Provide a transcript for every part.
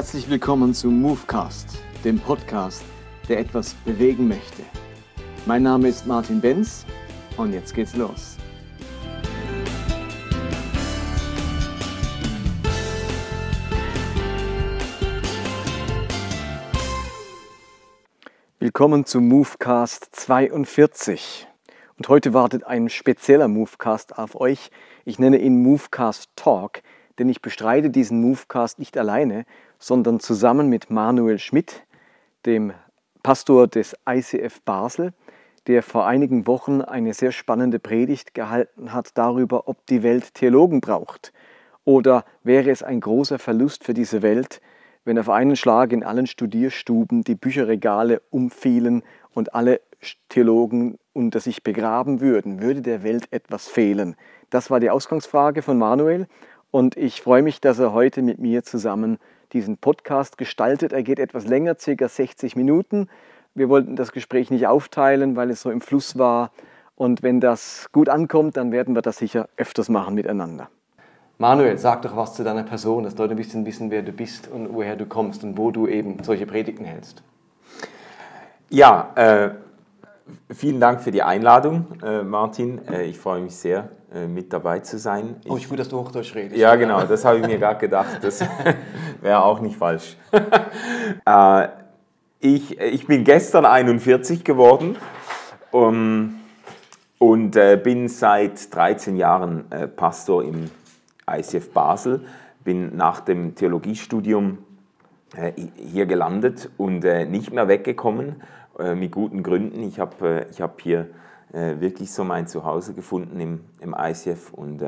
Herzlich willkommen zu Movecast, dem Podcast, der etwas bewegen möchte. Mein Name ist Martin Benz und jetzt geht's los. Willkommen zu Movecast 42. Und heute wartet ein spezieller Movecast auf euch. Ich nenne ihn Movecast Talk, denn ich bestreite diesen Movecast nicht alleine, sondern zusammen mit Manuel Schmidt, dem Pastor des ICF Basel, der vor einigen Wochen eine sehr spannende Predigt gehalten hat darüber, ob die Welt Theologen braucht. Oder wäre es ein großer Verlust für diese Welt, wenn auf einen Schlag in allen Studierstuben die Bücherregale umfielen und alle Theologen unter sich begraben würden, würde der Welt etwas fehlen? Das war die Ausgangsfrage von Manuel und ich freue mich, dass er heute mit mir zusammen diesen Podcast gestaltet. Er geht etwas länger, circa 60 Minuten. Wir wollten das Gespräch nicht aufteilen, weil es so im Fluss war. Und wenn das gut ankommt, dann werden wir das sicher öfters machen miteinander. Manuel, sag doch was zu deiner Person, dass Leute ein bisschen wissen, wer du bist und woher du kommst und wo du eben solche Predigten hältst. Ja, äh, vielen Dank für die Einladung, äh, Martin. Äh, ich freue mich sehr, äh, mit dabei zu sein. Ich, oh, ich gut, dass du Hochdeutsch redest. Ja, genau, das habe ich mir gerade gedacht. Das wäre auch nicht falsch. Äh, ich, ich bin gestern 41 geworden um, und äh, bin seit 13 Jahren Pastor im ICF Basel. Bin nach dem Theologiestudium hier gelandet und nicht mehr weggekommen äh, mit guten Gründen. Ich habe äh, ich hab hier äh, wirklich so mein Zuhause gefunden im, im ICF und,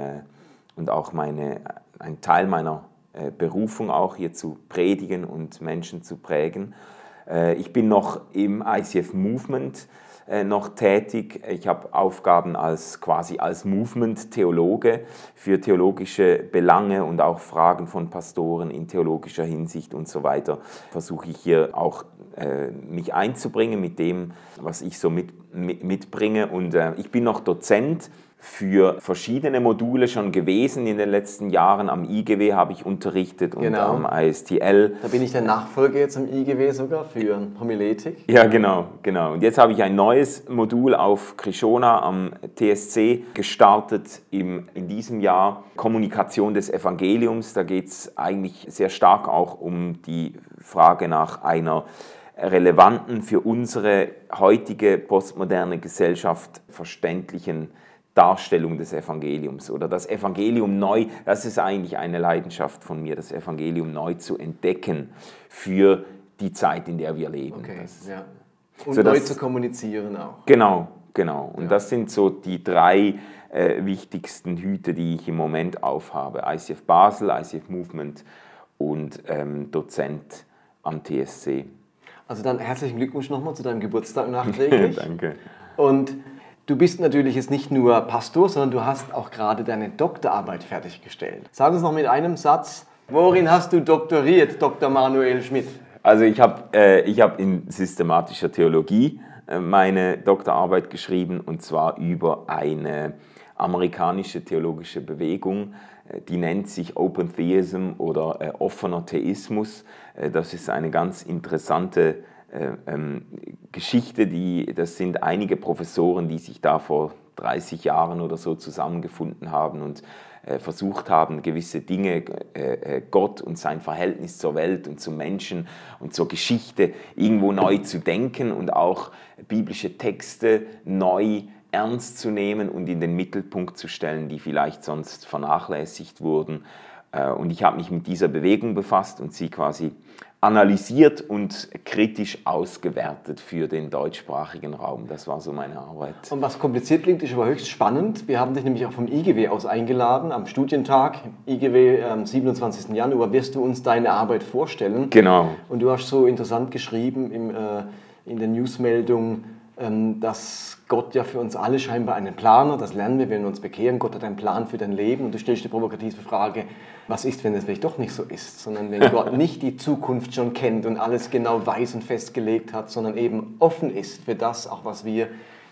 und auch meine, ein Teil meiner Berufung auch hier zu predigen und Menschen zu prägen. Ich bin noch im ICF Movement äh, noch tätig. Ich habe Aufgaben als quasi als Movement-Theologe für theologische Belange und auch Fragen von Pastoren in theologischer Hinsicht und so weiter. Versuche ich hier auch äh, mich einzubringen mit dem, was ich so mit, mit, mitbringe. Und äh, ich bin noch Dozent für verschiedene Module schon gewesen in den letzten Jahren. Am IGW habe ich unterrichtet und genau. am ISTL. Da bin ich der Nachfolger jetzt am IGW sogar für Homiletik. Ja, genau, genau. Und jetzt habe ich ein neues Modul auf Krishona am TSC gestartet im, in diesem Jahr. Kommunikation des Evangeliums. Da geht es eigentlich sehr stark auch um die Frage nach einer relevanten, für unsere heutige postmoderne Gesellschaft verständlichen Darstellung des Evangeliums oder das Evangelium neu, das ist eigentlich eine Leidenschaft von mir, das Evangelium neu zu entdecken für die Zeit, in der wir leben. Okay, das, ja. Und so neu das, zu kommunizieren auch. Genau, genau. Und ja. das sind so die drei äh, wichtigsten Hüte, die ich im Moment aufhabe. ICF Basel, ICF Movement und ähm, Dozent am TSC. Also dann herzlichen Glückwunsch nochmal zu deinem Geburtstag nachträglich. Danke. Und Du bist natürlich jetzt nicht nur Pastor, sondern du hast auch gerade deine Doktorarbeit fertiggestellt. Sag uns noch mit einem Satz, worin hast du doktoriert, Dr. Manuel Schmidt? Also ich habe äh, hab in systematischer Theologie äh, meine Doktorarbeit geschrieben und zwar über eine amerikanische theologische Bewegung, äh, die nennt sich Open Theism oder äh, offener Theismus. Äh, das ist eine ganz interessante ähm, Geschichte, die, das sind einige Professoren, die sich da vor 30 Jahren oder so zusammengefunden haben und äh, versucht haben, gewisse Dinge, äh, äh, Gott und sein Verhältnis zur Welt und zum Menschen und zur Geschichte irgendwo neu zu denken und auch biblische Texte neu ernst zu nehmen und in den Mittelpunkt zu stellen, die vielleicht sonst vernachlässigt wurden. Äh, und ich habe mich mit dieser Bewegung befasst und sie quasi analysiert und kritisch ausgewertet für den deutschsprachigen Raum. Das war so meine Arbeit. Und was kompliziert klingt, ist aber höchst spannend. Wir haben dich nämlich auch vom IGW aus eingeladen. Am Studientag, IGW am 27. Januar, wirst du uns deine Arbeit vorstellen. Genau. Und du hast so interessant geschrieben im, äh, in der Newsmeldung, dass Gott ja für uns alle scheinbar einen Plan hat. Das lernen wir, wenn wir uns bekehren. Gott hat einen Plan für dein Leben. Und du stellst die provokative Frage, was ist, wenn es vielleicht doch nicht so ist? Sondern wenn Gott nicht die Zukunft schon kennt und alles genau weiß und festgelegt hat, sondern eben offen ist für das, auch was wir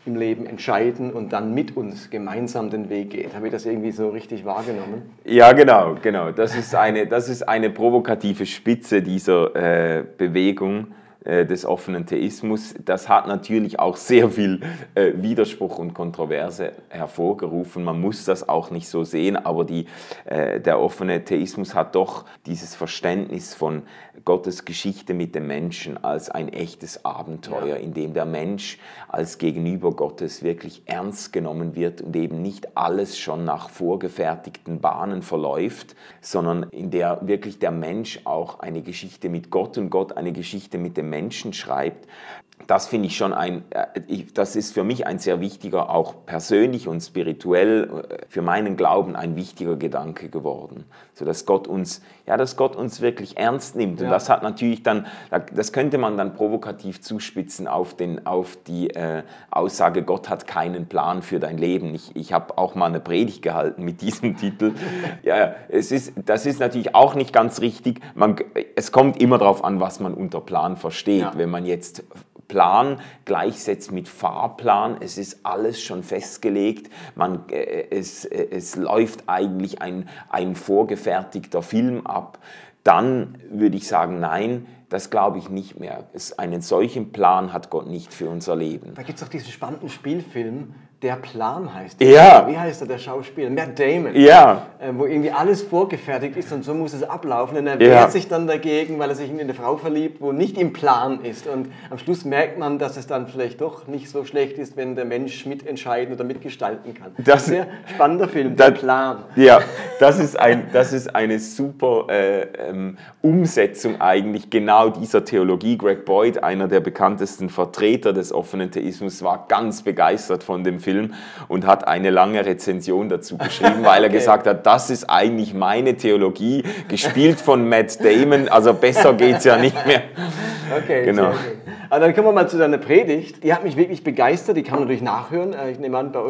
im Leben entscheiden und dann mit uns gemeinsam den Weg geht. Habe ich das irgendwie so richtig wahrgenommen? Ja, genau, genau. Das ist eine, das ist eine provokative Spitze dieser äh, Bewegung des offenen Theismus. Das hat natürlich auch sehr viel äh, Widerspruch und Kontroverse hervorgerufen. Man muss das auch nicht so sehen, aber die, äh, der offene Theismus hat doch dieses Verständnis von Gottes Geschichte mit dem Menschen als ein echtes Abenteuer, ja. in dem der Mensch als Gegenüber Gottes wirklich ernst genommen wird und eben nicht alles schon nach vorgefertigten Bahnen verläuft, sondern in der wirklich der Mensch auch eine Geschichte mit Gott und Gott eine Geschichte mit dem Menschen schreibt, das finde ich schon ein, äh, das ist für mich ein sehr wichtiger, auch persönlich und spirituell äh, für meinen Glauben ein wichtiger Gedanke geworden. So dass Gott uns, ja, dass Gott uns wirklich ernst nimmt. Und ja. das hat natürlich dann, das könnte man dann provokativ zuspitzen auf, den, auf die äh, Aussage, Gott hat keinen Plan für dein Leben. Ich, ich habe auch mal eine Predigt gehalten mit diesem Titel. Ja, es ist, das ist natürlich auch nicht ganz richtig. Man, es kommt immer darauf an, was man unter Plan versteht. Ja. Wenn man jetzt Plan gleichsetzt mit Fahrplan. Es ist alles schon festgelegt. Man, äh, es, äh, es läuft eigentlich ein, ein vorgefertigter Film ab. Dann würde ich sagen, nein, das glaube ich nicht mehr. Es, einen solchen Plan hat Gott nicht für unser Leben. Da gibt es auch diesen spannenden Spielfilm, der Plan heißt. Ja. Wie heißt er, der Schauspieler? Matt Damon. Ja. Äh, wo irgendwie alles vorgefertigt ist und so muss es ablaufen. Und er wehrt sich dann dagegen, weil er sich in eine Frau verliebt, wo nicht im Plan ist. Und am Schluss merkt man, dass es dann vielleicht doch nicht so schlecht ist, wenn der Mensch mitentscheiden oder mitgestalten kann. Das ist ein sehr spannender Film, der Plan. Ja, das ist, ein, das ist eine super äh, ähm, Umsetzung eigentlich genau dieser Theologie. Greg Boyd, einer der bekanntesten Vertreter des offenen Theismus, war ganz begeistert von dem Film Film und hat eine lange Rezension dazu geschrieben, weil er okay. gesagt hat, das ist eigentlich meine Theologie, gespielt von Matt Damon, also besser geht es ja nicht mehr. Okay, genau. Also dann kommen wir mal zu deiner Predigt. Die hat mich wirklich begeistert, die kann man natürlich nachhören. Äh, ich nehme an, bei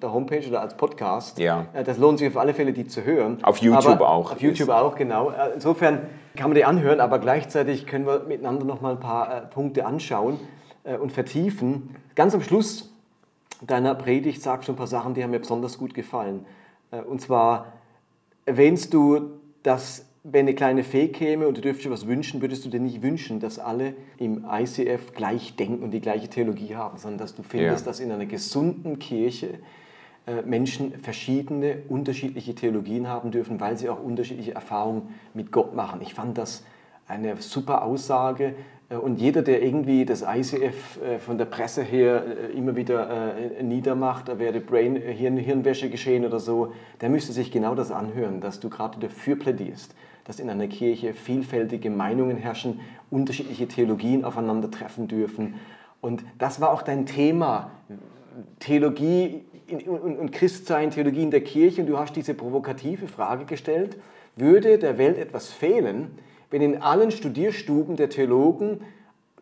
der Homepage oder als Podcast. Ja. Äh, das lohnt sich auf alle Fälle, die zu hören. Auf YouTube aber auch. Auf YouTube auch, genau. Äh, insofern kann man die anhören, aber gleichzeitig können wir miteinander noch mal ein paar Punkte anschauen und vertiefen. Ganz am Schluss deiner Predigt sagst du ein paar Sachen, die haben mir besonders gut gefallen. Äh, und zwar erwähnst du, dass wenn eine kleine Fee käme und du dürftest dir was wünschen, würdest du dir nicht wünschen, dass alle im ICF gleich denken und die gleiche Theologie haben, sondern dass du findest, ja. dass in einer gesunden Kirche äh, Menschen verschiedene, unterschiedliche Theologien haben dürfen, weil sie auch unterschiedliche Erfahrungen mit Gott machen. Ich fand das eine super Aussage, und jeder, der irgendwie das ICF äh, von der Presse her äh, immer wieder niedermacht, da wäre Brain, Hirn, Hirnwäsche geschehen oder so, der müsste sich genau das anhören, dass du gerade dafür plädierst, dass in einer Kirche vielfältige Meinungen herrschen, unterschiedliche Theologien aufeinandertreffen dürfen. Und das war auch dein Thema, Theologie und Christsein, Theologie in der Kirche. Und du hast diese provokative Frage gestellt, würde der Welt etwas fehlen, wenn in allen Studierstuben der Theologen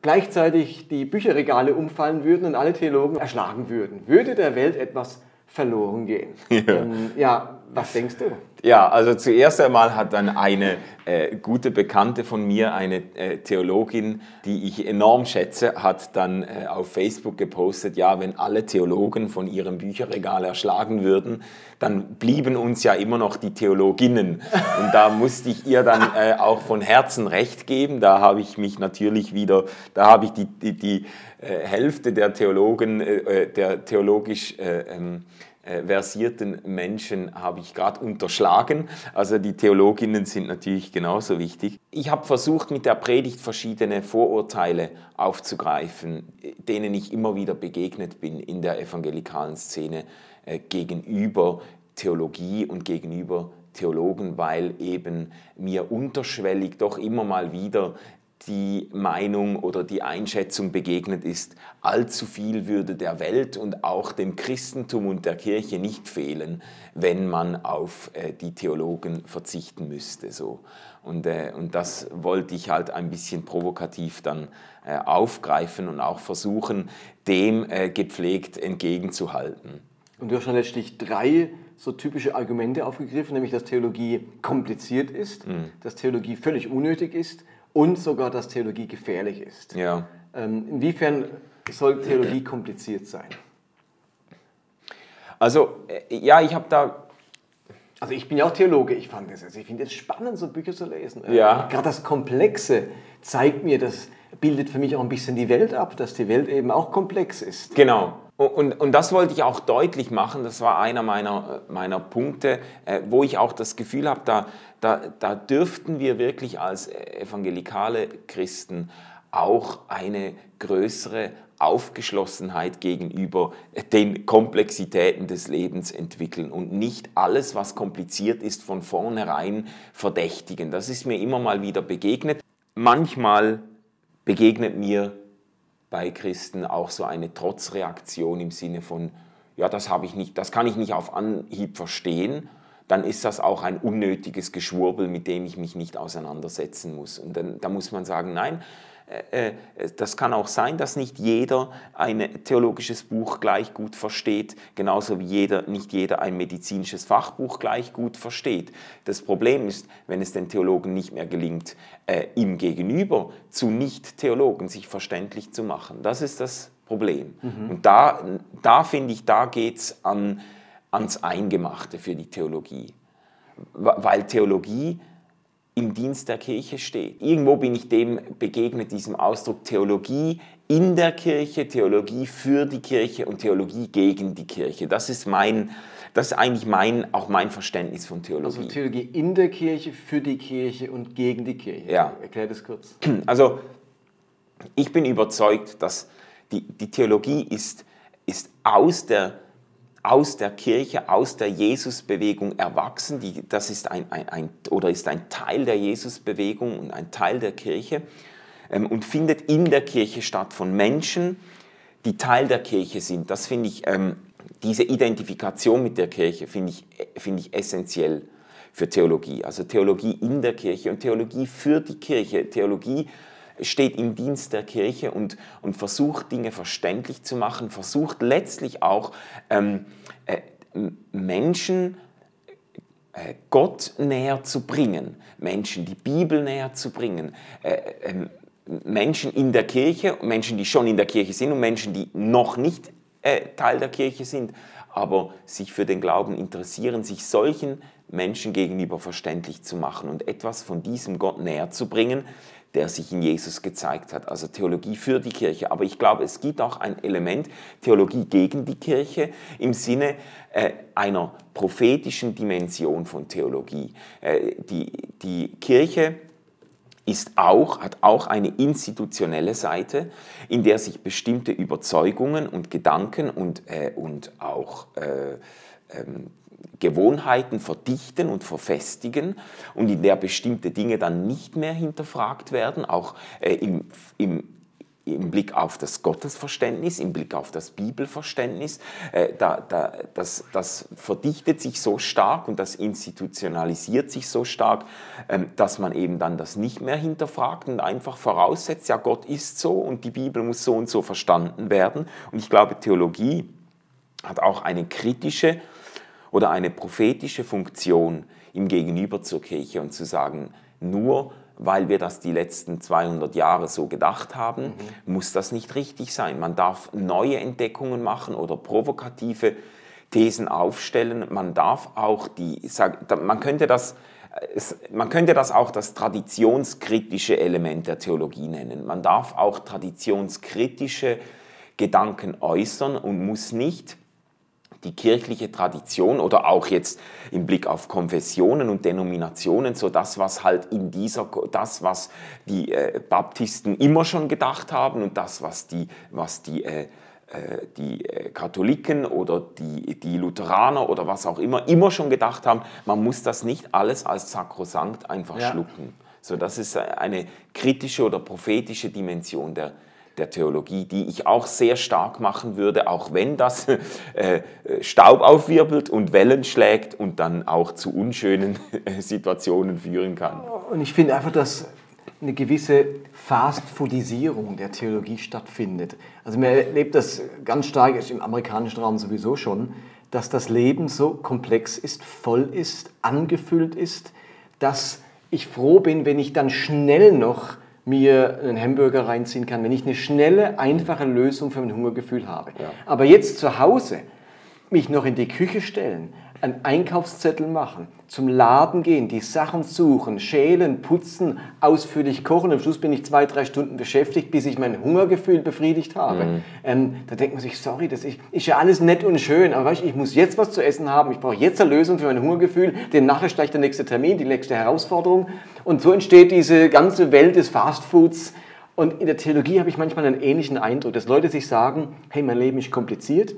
gleichzeitig die Bücherregale umfallen würden und alle Theologen erschlagen würden, würde der Welt etwas verloren gehen. Ja, ähm, ja was denkst du? Ja, also zuerst einmal hat dann eine äh, gute Bekannte von mir, eine äh, Theologin, die ich enorm schätze, hat dann äh, auf Facebook gepostet, ja, wenn alle Theologen von ihrem Bücherregal erschlagen würden, dann blieben uns ja immer noch die Theologinnen. Und da musste ich ihr dann äh, auch von Herzen recht geben. Da habe ich mich natürlich wieder, da habe ich die, die, die äh, Hälfte der Theologen, äh, der theologisch ähm, äh, versierten Menschen habe ich gerade unterschlagen. Also die Theologinnen sind natürlich genauso wichtig. Ich habe versucht, mit der Predigt verschiedene Vorurteile aufzugreifen, denen ich immer wieder begegnet bin in der evangelikalen Szene äh, gegenüber Theologie und gegenüber Theologen, weil eben mir unterschwellig doch immer mal wieder die Meinung oder die Einschätzung begegnet ist, allzu viel würde der Welt und auch dem Christentum und der Kirche nicht fehlen, wenn man auf äh, die Theologen verzichten müsste. So. Und, äh, und das wollte ich halt ein bisschen provokativ dann äh, aufgreifen und auch versuchen, dem äh, gepflegt entgegenzuhalten. Und du hast schon letztlich drei so typische Argumente aufgegriffen, nämlich dass Theologie kompliziert ist, mhm. dass Theologie völlig unnötig ist und sogar, dass Theologie gefährlich ist. Ja. Ähm, inwiefern soll Theologie kompliziert sein? Also äh, ja, ich habe da also ich bin ja auch Theologe, ich fand das, also ich finde es spannend, so Bücher zu lesen. Ja. Gerade das Komplexe zeigt mir, das bildet für mich auch ein bisschen die Welt ab, dass die Welt eben auch komplex ist. Genau. Und, und das wollte ich auch deutlich machen, das war einer meiner, meiner Punkte, äh, wo ich auch das Gefühl habe, da, da, da dürften wir wirklich als evangelikale Christen auch eine größere Aufgeschlossenheit gegenüber den Komplexitäten des Lebens entwickeln und nicht alles, was kompliziert ist, von vornherein verdächtigen. Das ist mir immer mal wieder begegnet. Manchmal begegnet mir bei Christen auch so eine Trotzreaktion im Sinne von, ja, das, habe ich nicht, das kann ich nicht auf Anhieb verstehen, dann ist das auch ein unnötiges Geschwurbel, mit dem ich mich nicht auseinandersetzen muss. Und dann da muss man sagen, nein, das kann auch sein, dass nicht jeder ein theologisches Buch gleich gut versteht, genauso wie jeder, nicht jeder ein medizinisches Fachbuch gleich gut versteht. Das Problem ist, wenn es den Theologen nicht mehr gelingt, äh, ihm gegenüber zu Nicht-Theologen sich verständlich zu machen. Das ist das Problem. Mhm. Und da, da finde ich, da geht es an, ans Eingemachte für die Theologie. Weil Theologie im Dienst der Kirche steht. Irgendwo bin ich dem begegnet, diesem Ausdruck Theologie in der Kirche, Theologie für die Kirche und Theologie gegen die Kirche. Das ist mein, das ist eigentlich mein, auch mein Verständnis von Theologie. Also Theologie in der Kirche, für die Kirche und gegen die Kirche. Ja. Erklär das kurz. Also ich bin überzeugt, dass die, die Theologie ist, ist aus der aus der Kirche, aus der Jesusbewegung erwachsen. Die, das ist ein, ein, ein, oder ist ein Teil der Jesusbewegung und ein Teil der Kirche ähm, und findet in der Kirche statt von Menschen, die Teil der Kirche sind. Das finde ich, ähm, diese Identifikation mit der Kirche finde ich, find ich essentiell für Theologie. Also Theologie in der Kirche und Theologie für die Kirche. Theologie steht im Dienst der Kirche und, und versucht Dinge verständlich zu machen, versucht letztlich auch ähm, äh, Menschen äh, Gott näher zu bringen, Menschen die Bibel näher zu bringen, äh, ähm, Menschen in der Kirche, Menschen, die schon in der Kirche sind und Menschen, die noch nicht äh, Teil der Kirche sind, aber sich für den Glauben interessieren, sich solchen Menschen gegenüber verständlich zu machen und etwas von diesem Gott näher zu bringen, der sich in Jesus gezeigt hat. Also Theologie für die Kirche. Aber ich glaube, es gibt auch ein Element Theologie gegen die Kirche im Sinne äh, einer prophetischen Dimension von Theologie. Äh, die, die Kirche ist auch, hat auch eine institutionelle Seite, in der sich bestimmte Überzeugungen und Gedanken und, äh, und auch äh, ähm, Gewohnheiten verdichten und verfestigen und in der bestimmte Dinge dann nicht mehr hinterfragt werden, auch äh, im, im, im Blick auf das Gottesverständnis, im Blick auf das Bibelverständnis, äh, da, da, das, das verdichtet sich so stark und das institutionalisiert sich so stark, äh, dass man eben dann das nicht mehr hinterfragt und einfach voraussetzt, ja Gott ist so und die Bibel muss so und so verstanden werden. Und ich glaube, Theologie hat auch eine kritische oder eine prophetische Funktion im Gegenüber zur Kirche und zu sagen, nur weil wir das die letzten 200 Jahre so gedacht haben, mhm. muss das nicht richtig sein. Man darf neue Entdeckungen machen oder provokative Thesen aufstellen. Man darf auch die, man könnte das, man könnte das auch das traditionskritische Element der Theologie nennen. Man darf auch traditionskritische Gedanken äußern und muss nicht die kirchliche Tradition oder auch jetzt im Blick auf Konfessionen und Denominationen, so das, was halt in dieser, das, was die äh, Baptisten immer schon gedacht haben und das, was die, was die, äh, äh die äh, Katholiken oder die, die Lutheraner oder was auch immer immer schon gedacht haben, man muss das nicht alles als sakrosankt einfach ja. schlucken. So, das ist eine kritische oder prophetische Dimension der, der Theologie, die ich auch sehr stark machen würde, auch wenn das äh, Staub aufwirbelt und Wellen schlägt und dann auch zu unschönen Situationen führen kann. Und ich finde einfach, dass eine gewisse Fast-Foodisierung der Theologie stattfindet. Also man erlebt das ganz stark im amerikanischen Raum sowieso schon, dass das Leben so komplex ist, voll ist, angefüllt ist, dass ich froh bin, wenn ich dann schnell noch mir einen Hamburger reinziehen kann, wenn ich eine schnelle, einfache Lösung für mein Hungergefühl habe. Ja. Aber jetzt zu Hause, mich noch in die Küche stellen, einen Einkaufszettel machen, zum Laden gehen, die Sachen suchen, schälen, putzen, ausführlich kochen. Am Schluss bin ich zwei, drei Stunden beschäftigt, bis ich mein Hungergefühl befriedigt habe. Mhm. Ähm, da denkt man sich, sorry, das ist, ist, ja alles nett und schön, aber weißt, ich muss jetzt was zu essen haben, ich brauche jetzt eine Lösung für mein Hungergefühl, denn nachher gleich der nächste Termin, die nächste Herausforderung. Und so entsteht diese ganze Welt des Fastfoods. Und in der Theologie habe ich manchmal einen ähnlichen Eindruck, dass Leute sich sagen, hey, mein Leben ist kompliziert,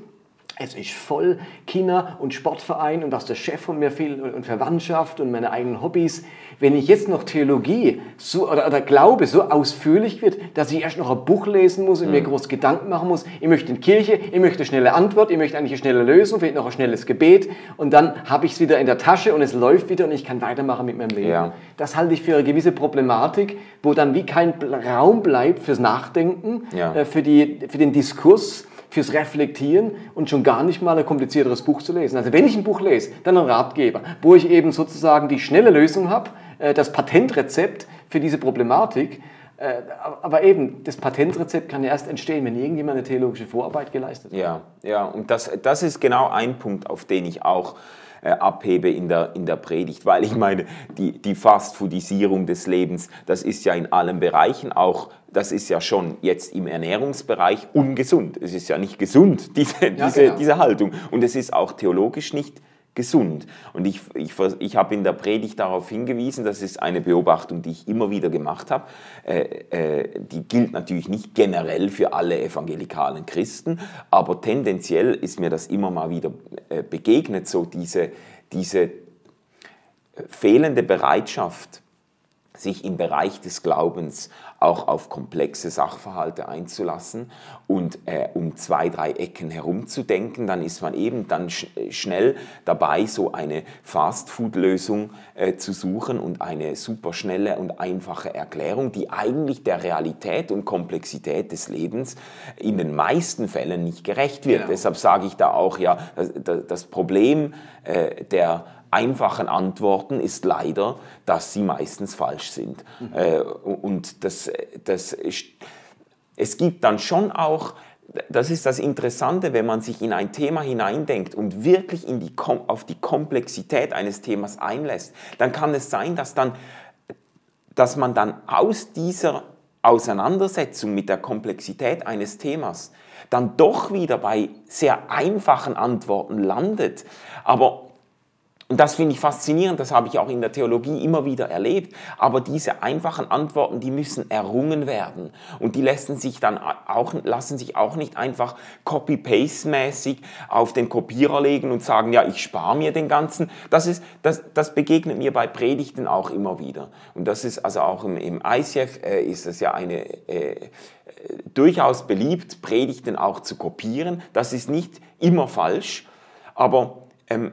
es ist voll Kinder- und Sportverein und was der Chef von mir will und Verwandtschaft und meine eigenen Hobbys. Wenn ich jetzt noch Theologie so, oder, oder Glaube so ausführlich wird, dass ich erst noch ein Buch lesen muss und mhm. mir groß Gedanken machen muss, ich möchte in Kirche, ich möchte eine schnelle Antwort, ich möchte eigentlich eine schnelle Lösung, vielleicht noch ein schnelles Gebet und dann habe ich es wieder in der Tasche und es läuft wieder und ich kann weitermachen mit meinem Leben. Ja. Das halte ich für eine gewisse Problematik, wo dann wie kein Raum bleibt fürs Nachdenken, ja. äh, für, die, für den Diskurs fürs Reflektieren und schon gar nicht mal ein komplizierteres Buch zu lesen. Also wenn ich ein Buch lese, dann ein Ratgeber, wo ich eben sozusagen die schnelle Lösung habe, äh, das Patentrezept für diese Problematik. Äh, aber eben, das Patentrezept kann ja erst entstehen, wenn irgendjemand eine theologische Vorarbeit geleistet hat. Ja, ja und das, das ist genau ein Punkt, auf den ich auch äh, abhebe in der, in der Predigt, weil ich meine, die, die Fastfoodisierung des Lebens, das ist ja in allen Bereichen auch, das ist ja schon jetzt im Ernährungsbereich ungesund. Es ist ja nicht gesund, diese, ja, diese, genau. diese Haltung. Und es ist auch theologisch nicht gesund. Und ich, ich, ich habe in der Predigt darauf hingewiesen, das ist eine Beobachtung, die ich immer wieder gemacht habe. Äh, äh, die gilt natürlich nicht generell für alle evangelikalen Christen, aber tendenziell ist mir das immer mal wieder äh, begegnet, so diese, diese fehlende Bereitschaft, sich im Bereich des Glaubens auch auf komplexe Sachverhalte einzulassen und äh, um zwei, drei Ecken herumzudenken, dann ist man eben dann sch schnell dabei, so eine Fast-Food-Lösung äh, zu suchen und eine superschnelle und einfache Erklärung, die eigentlich der Realität und Komplexität des Lebens in den meisten Fällen nicht gerecht wird. Genau. Deshalb sage ich da auch, ja, das, das Problem äh, der einfachen Antworten ist leider, dass sie meistens falsch sind. Mhm. Und das, das es gibt dann schon auch, das ist das Interessante, wenn man sich in ein Thema hineindenkt und wirklich in die, auf die Komplexität eines Themas einlässt, dann kann es sein, dass, dann, dass man dann aus dieser Auseinandersetzung mit der Komplexität eines Themas dann doch wieder bei sehr einfachen Antworten landet. Aber und das finde ich faszinierend, das habe ich auch in der Theologie immer wieder erlebt. Aber diese einfachen Antworten, die müssen errungen werden. Und die lassen sich dann auch, lassen sich auch nicht einfach copy-paste-mäßig auf den Kopierer legen und sagen, ja, ich spare mir den ganzen. Das, ist, das, das begegnet mir bei Predigten auch immer wieder. Und das ist also auch im, im ICF äh, ist es ja eine, äh, durchaus beliebt, Predigten auch zu kopieren. Das ist nicht immer falsch, aber ähm,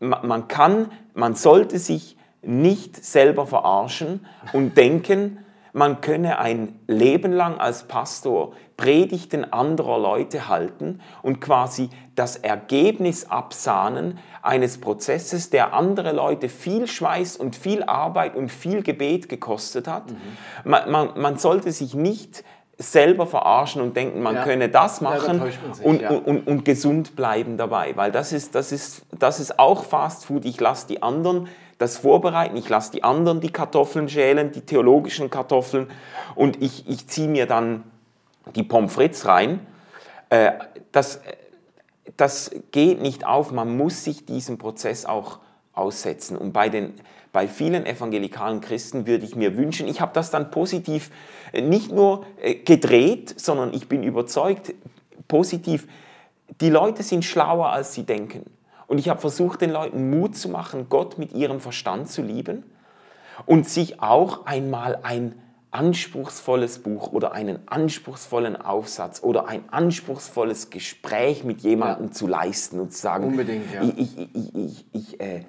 man kann, man sollte sich nicht selber verarschen und denken, man könne ein Leben lang als Pastor Predigten anderer Leute halten und quasi das Ergebnis absahnen eines Prozesses, der andere Leute viel Schweiß und viel Arbeit und viel Gebet gekostet hat. Mhm. Man, man, man sollte sich nicht selber verarschen und denken, man ja. könne das machen ja, sich, und, ja. und, und, und, gesund bleiben dabei. Weil das ist, das ist, das ist auch Fast Food. Ich lasse die anderen das vorbereiten, ich lasse die anderen die Kartoffeln schälen, die theologischen Kartoffeln und ich, ich ziehe mir dann die Pommes frites rein. Äh, das, das geht nicht auf, man muss sich diesem Prozess auch aussetzen. Und bei den bei vielen evangelikalen Christen würde ich mir wünschen, ich habe das dann positiv äh, nicht nur äh, gedreht, sondern ich bin überzeugt, positiv, die Leute sind schlauer, als sie denken. Und ich habe versucht, den Leuten Mut zu machen, Gott mit ihrem Verstand zu lieben und sich auch einmal ein anspruchsvolles Buch oder einen anspruchsvollen Aufsatz oder ein anspruchsvolles Gespräch mit jemandem ja. zu leisten und zu sagen, Unbedingt, ja. ich, ich, ich, ich äh,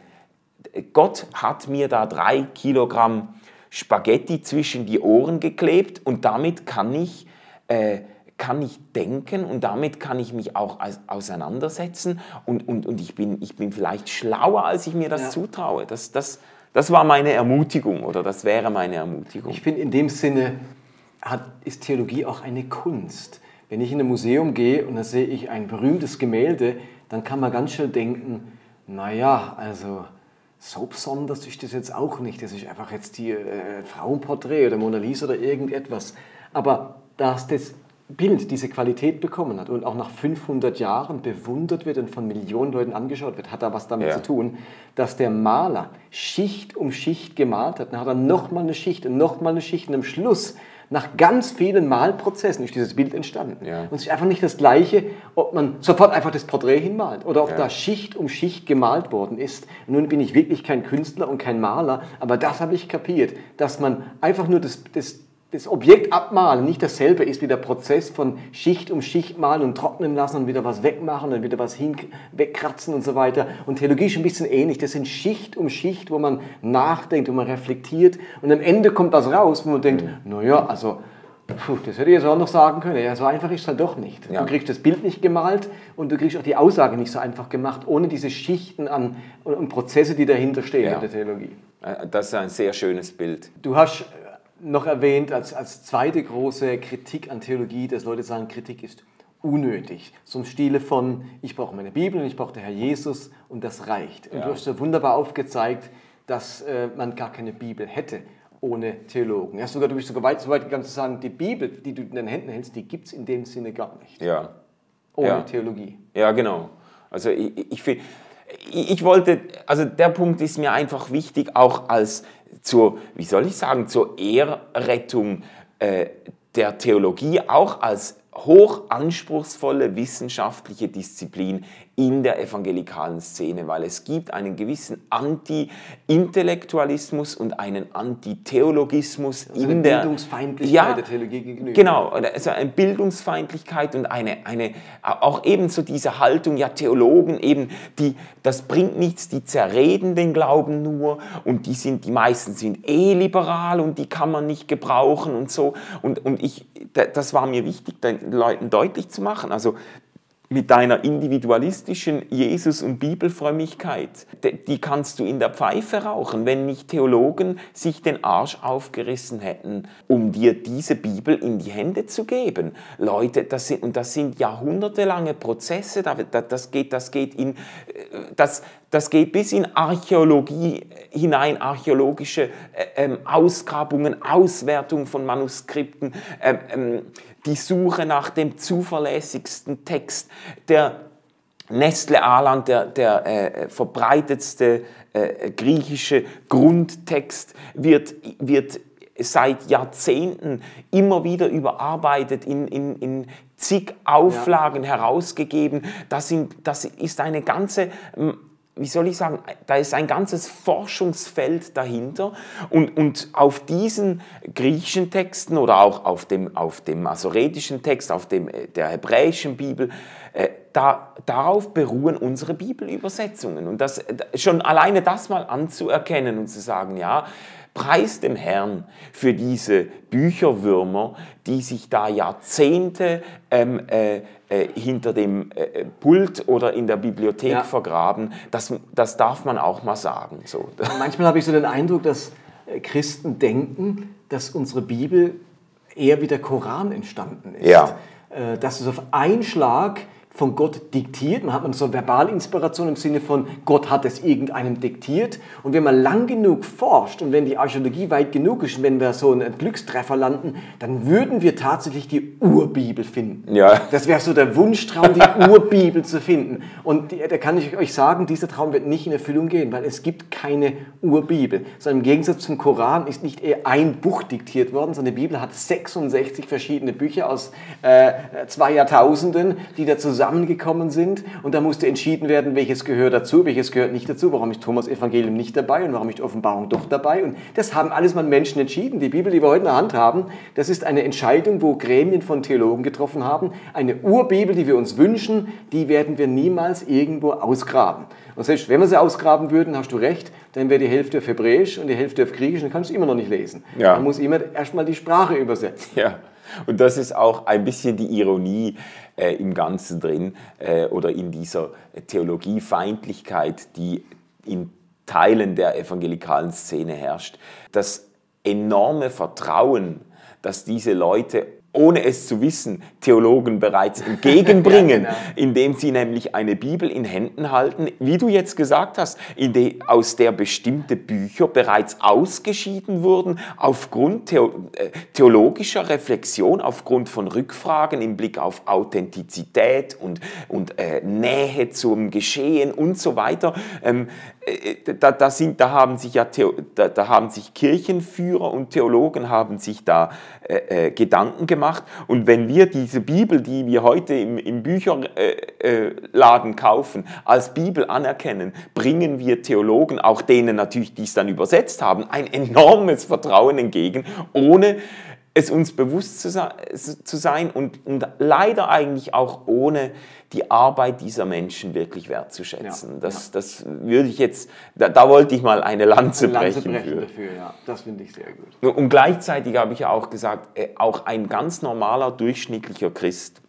Gott hat mir da drei Kilogramm Spaghetti zwischen die Ohren geklebt und damit kann ich, äh, kann ich denken und damit kann ich mich auch auseinandersetzen und, und, und ich, bin, ich bin vielleicht schlauer, als ich mir das ja. zutraue. Das, das, das war meine Ermutigung oder das wäre meine Ermutigung. Ich finde, in dem Sinne hat, ist Theologie auch eine Kunst. Wenn ich in ein Museum gehe und da sehe ich ein berühmtes Gemälde, dann kann man ganz schnell denken, naja, also so besonders ist das jetzt auch nicht. Das ist einfach jetzt die äh, Frauenporträt oder Mona Lisa oder irgendetwas. Aber dass das Bild diese Qualität bekommen hat und auch nach 500 Jahren bewundert wird und von Millionen Leuten angeschaut wird, hat da was damit ja. zu tun, dass der Maler Schicht um Schicht gemalt hat. Dann hat er nochmal eine Schicht und nochmal eine Schicht und am Schluss nach ganz vielen Malprozessen ist dieses Bild entstanden. Ja. Und es ist einfach nicht das Gleiche, ob man sofort einfach das Porträt hinmalt oder ob ja. da Schicht um Schicht gemalt worden ist. Nun bin ich wirklich kein Künstler und kein Maler, aber das habe ich kapiert, dass man einfach nur das, das das Objekt abmalen nicht dasselbe ist wie der Prozess von Schicht um Schicht malen und trocknen lassen und wieder was wegmachen und wieder was hin, wegkratzen und so weiter. Und Theologie ist ein bisschen ähnlich. Das sind Schicht um Schicht, wo man nachdenkt, wo man reflektiert und am Ende kommt was raus, wo man denkt, mhm. naja, also Puh, das hätte ich jetzt auch noch sagen können. Ja, so einfach ist es halt doch nicht. Ja. Du kriegst das Bild nicht gemalt und du kriegst auch die Aussage nicht so einfach gemacht, ohne diese Schichten an und Prozesse, die dahinter stehen ja. in der Theologie. Äh, das ist ein sehr schönes Bild. Du hast noch erwähnt als, als zweite große Kritik an Theologie, dass Leute sagen, Kritik ist unnötig. So im Stile von, ich brauche meine Bibel und ich brauche den Herr Jesus und das reicht. Und ja. du hast so wunderbar aufgezeigt, dass äh, man gar keine Bibel hätte ohne Theologen. Ja, sogar, du bist sogar weit, so weit gegangen zu sagen, die Bibel, die du in den Händen hältst, die gibt es in dem Sinne gar nicht. Ja. Ohne ja. Theologie. Ja, genau. Also ich, ich, ich, ich wollte, also der Punkt ist mir einfach wichtig, auch als zur, wie soll ich sagen, zur Ehrrettung äh, der Theologie, auch als hochanspruchsvolle wissenschaftliche Disziplin in der evangelikalen Szene, weil es gibt einen gewissen Anti-Intellektualismus und einen Anti-Theologismus also in eine der Bildungsfeindlichkeit ja, der Theologie gegenüber. Genau, also eine Bildungsfeindlichkeit und eine, eine auch eben so diese Haltung, ja Theologen eben, die das bringt nichts, die zerreden den Glauben nur und die sind die meisten sind eh liberal und die kann man nicht gebrauchen und so und und ich das war mir wichtig den Leuten deutlich zu machen, also mit deiner individualistischen Jesus- und Bibelfrömmigkeit, die kannst du in der Pfeife rauchen, wenn nicht Theologen sich den Arsch aufgerissen hätten, um dir diese Bibel in die Hände zu geben. Leute, das sind, und das sind jahrhundertelange Prozesse, das geht, das geht in, das, das geht bis in Archäologie hinein, archäologische äh, ähm, Ausgrabungen, Auswertung von Manuskripten, ähm, ähm, die Suche nach dem zuverlässigsten Text. Der Nestle Aland, der, der äh, verbreitetste äh, griechische Grundtext, wird, wird seit Jahrzehnten immer wieder überarbeitet, in, in, in zig Auflagen ja. herausgegeben. Das, sind, das ist eine ganze wie soll ich sagen, da ist ein ganzes Forschungsfeld dahinter und, und auf diesen griechischen Texten oder auch auf dem, auf dem masoretischen Text, auf dem, äh, der hebräischen Bibel, äh, da, darauf beruhen unsere Bibelübersetzungen. Und das, schon alleine das mal anzuerkennen und zu sagen, ja, Preis dem Herrn für diese Bücherwürmer, die sich da Jahrzehnte ähm, äh, äh, hinter dem äh, Pult oder in der Bibliothek ja. vergraben. Das, das darf man auch mal sagen. So. Manchmal habe ich so den Eindruck, dass äh, Christen denken, dass unsere Bibel eher wie der Koran entstanden ist. Ja. Äh, dass es auf einen Schlag von Gott diktiert. Man hat man so Verbalinspiration im Sinne von Gott hat es irgendeinem diktiert. Und wenn man lang genug forscht und wenn die Archäologie weit genug ist und wenn wir so einen Glückstreffer landen, dann würden wir tatsächlich die Urbibel finden. Ja. Das wäre so der Wunschtraum, die Urbibel zu finden. Und da kann ich euch sagen, dieser Traum wird nicht in Erfüllung gehen, weil es gibt keine Urbibel. Sondern im Gegensatz zum Koran ist nicht eher ein Buch diktiert worden, sondern die Bibel hat 66 verschiedene Bücher aus äh, zwei Jahrtausenden, die da zusammen zusammengekommen sind und da musste entschieden werden, welches gehört dazu, welches gehört nicht dazu, warum ist Thomas Evangelium nicht dabei und warum ist Offenbarung doch dabei und das haben alles mal Menschen entschieden. Die Bibel, die wir heute in der Hand haben, das ist eine Entscheidung, wo Gremien von Theologen getroffen haben. Eine Urbibel, die wir uns wünschen, die werden wir niemals irgendwo ausgraben. Und selbst wenn wir sie ausgraben würden, hast du recht, dann wäre die Hälfte auf Hebräisch und die Hälfte auf Griechisch, dann kannst du immer noch nicht lesen. Ja. Man muss immer erstmal die Sprache übersetzen. Ja. Und das ist auch ein bisschen die Ironie äh, im Ganzen drin äh, oder in dieser Theologiefeindlichkeit, die in Teilen der evangelikalen Szene herrscht. Das enorme Vertrauen, das diese Leute ohne es zu wissen, Theologen bereits entgegenbringen, Ja, genau. indem sie nämlich eine Bibel in Händen halten, wie du jetzt gesagt hast, in de, aus der bestimmte Bücher bereits ausgeschieden wurden, aufgrund theo, äh, theologischer Reflexion, aufgrund von Rückfragen im Blick auf Authentizität und, und äh, Nähe zum Geschehen und so weiter. Ähm, äh, da, da, sind, da, haben sich ja da, da haben sich Kirchenführer und Theologen haben sich da äh, äh, Gedanken gemacht. Und wenn wir diese Bibel, die wir heute im, im Bücherladen kaufen, als Bibel anerkennen, bringen wir Theologen, auch denen natürlich, die es dann übersetzt haben, ein enormes Vertrauen entgegen, ohne es uns bewusst zu sein und, und leider eigentlich auch ohne die Arbeit dieser Menschen wirklich wertzuschätzen. Ja, das, das würde ich jetzt, da, da wollte ich mal eine Lanze, Eine Lanze brechen, brechen für. dafür, ja. Das finde ich sehr gut. Und gleichzeitig habe ich ja auch gesagt, äh, auch ein ganz normaler, durchschnittlicher Christ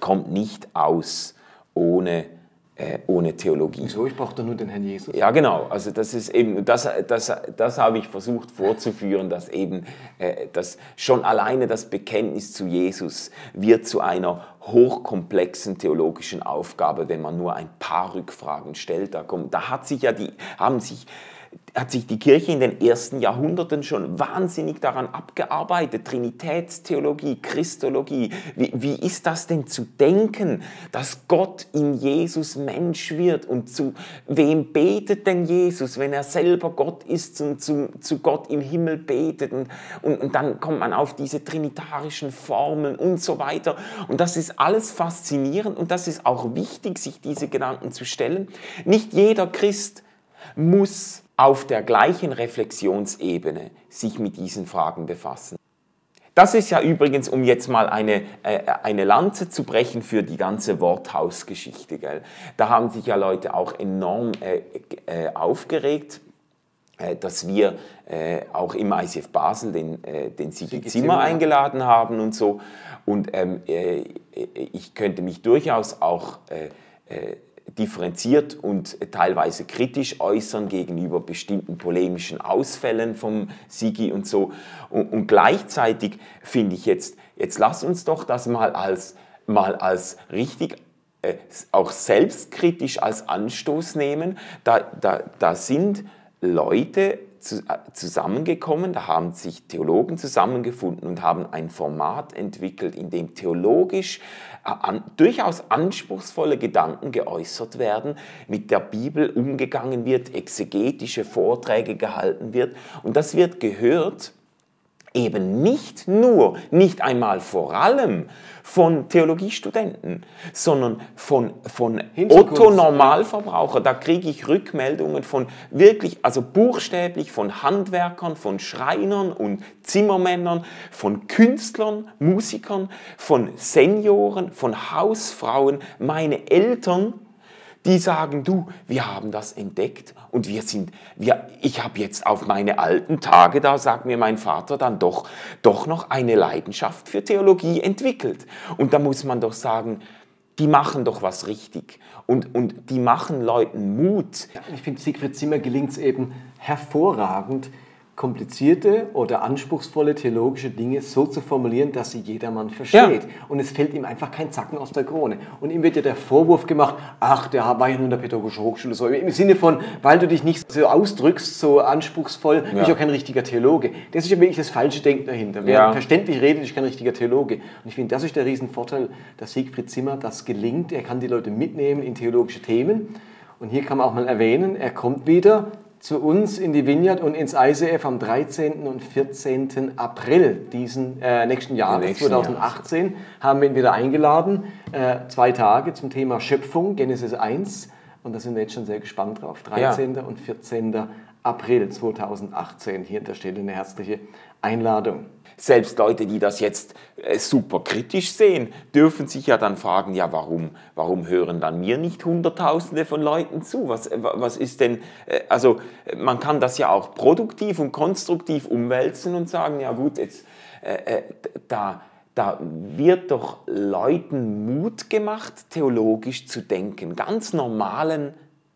kommt nicht aus ohne, äh, ohne Theologie. Wieso? Ich brauche doch nur den Herrn Jesus. Ja, genau. Also das ist eben, das, das, das habe ich versucht vorzuführen, dass eben äh, dass schon alleine das Bekenntnis zu Jesus wird zu einer hochkomplexen theologischen Aufgabe, wenn man nur ein paar Rückfragen stellt. Da, kommt, da hat sich ja die, haben sich hat sich die Kirche in den ersten Jahrhunderten schon wahnsinnig daran abgearbeitet. Trinitätstheologie, Christologie. Wie, wie ist das denn zu denken, dass Gott in Jesus Mensch wird? Und zu wem betet denn Jesus, wenn er selber Gott ist und zu, zu Gott im Himmel betet? Und, und, und dann kommt man auf diese trinitarischen Formeln und so weiter. Und das ist alles faszinierend und das ist auch wichtig, sich diese Gedanken zu stellen. Nicht jeder Christ muss auf der gleichen Reflexionsebene sich mit diesen Fragen befassen. Das ist ja übrigens, um jetzt mal eine, äh, eine Lanze zu brechen für die ganze Worthausgeschichte. Gell? Da haben sich ja Leute auch enorm äh, äh, aufgeregt, äh, dass wir äh, auch im ICF Basel den, äh, den Sigi Zimmer Zimmer. eingeladen haben und so. Und ähm, äh, ich könnte mich durchaus auch äh, äh, differenziert und teilweise kritisch äußern gegenüber bestimmten polemischen Ausfällen vom Sigi und so. Und, und gleichzeitig finde ich jetzt, jetzt lass uns doch das mal als, mal als richtig äh, auch selbstkritisch als Anstoß nehmen. Da, da, da sind Leute äh, zusammengekommen, da haben sich Theologen zusammengefunden und haben ein Format entwickelt, in dem theologisch an, durchaus anspruchsvolle Gedanken geäußert werden, mit der Bibel umgegangen wird, exegetische Vorträge gehalten wird. Und das wird gehört eben nicht nur, nicht einmal vor allem von Theologiestudenten, sondern von, von Hintergrund. Otto Normalverbraucher. Da kriege ich Rückmeldungen von wirklich, also buchstäblich von Handwerkern, von Schreinern und Zimmermännern, von Künstlern, Musikern, von Senioren, von Hausfrauen, meine Eltern, die sagen, du, wir haben das entdeckt und wir sind, wir, ich habe jetzt auf meine alten Tage, da sagt mir mein Vater dann doch, doch noch eine Leidenschaft für Theologie entwickelt. Und da muss man doch sagen, die machen doch was richtig und, und die machen Leuten Mut. Ich finde, Siegfried Zimmer gelingt es eben hervorragend, komplizierte oder anspruchsvolle theologische Dinge so zu formulieren, dass sie jedermann versteht. Ja. Und es fällt ihm einfach kein Zacken aus der Krone. Und ihm wird ja der Vorwurf gemacht, ach, der war ja nur in der pädagogischen Hochschule. So, Im Sinne von, weil du dich nicht so ausdrückst, so anspruchsvoll, bist du auch kein richtiger Theologe. Das ist ja wirklich das falsche Denken dahinter. Wer Ja. verständlich redet, ist kein richtiger Theologe. Und ich finde, das ist der Riesenvorteil, dass Siegfried Zimmer das gelingt. Er kann die Leute mitnehmen in theologische Themen. Und hier kann man auch mal erwähnen, er kommt wieder zu uns in die Vineyard und ins ICF am 13. und 14. April diesen äh, nächsten Jahres, nächsten 2018, haben wir ihn wieder eingeladen. Äh, zwei Tage zum Thema Schöpfung, Genesis 1. Und da sind wir jetzt schon sehr gespannt drauf. 13. und 14. April 2018. Hier an der Stelle eine herzliche Einladung. Selbst Leute, die das jetzt äh, super kritisch sehen, dürfen sich ja dann fragen, ja, warum, warum hören dann mir nicht Hunderttausende von Leuten zu? Was, äh, was ist denn, äh, also äh, man kann das ja auch produktiv und konstruktiv umwälzen und sagen, ja gut, jetzt, äh, äh, da, da wird doch Leuten Mut gemacht, theologisch zu denken. Ganz normalen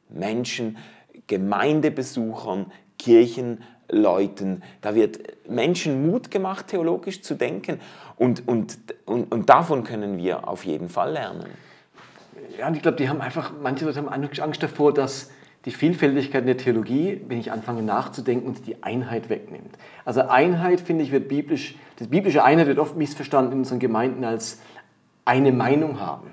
Menschen, Gemeindebesuchern, Leuten, da wird Menschen Mut gemacht, theologisch zu denken und, und, und, und davon können wir auf jeden Fall lernen. Ja, und ich glaube, die haben einfach, manche Leute haben Angst davor, dass die Vielfältigkeit in der Theologie, wenn ich anfange nachzudenken, uns die Einheit wegnimmt. Also Einheit, finde ich, wird biblisch, das biblische Einheit wird oft missverstanden in unseren Gemeinden als eine Meinung haben.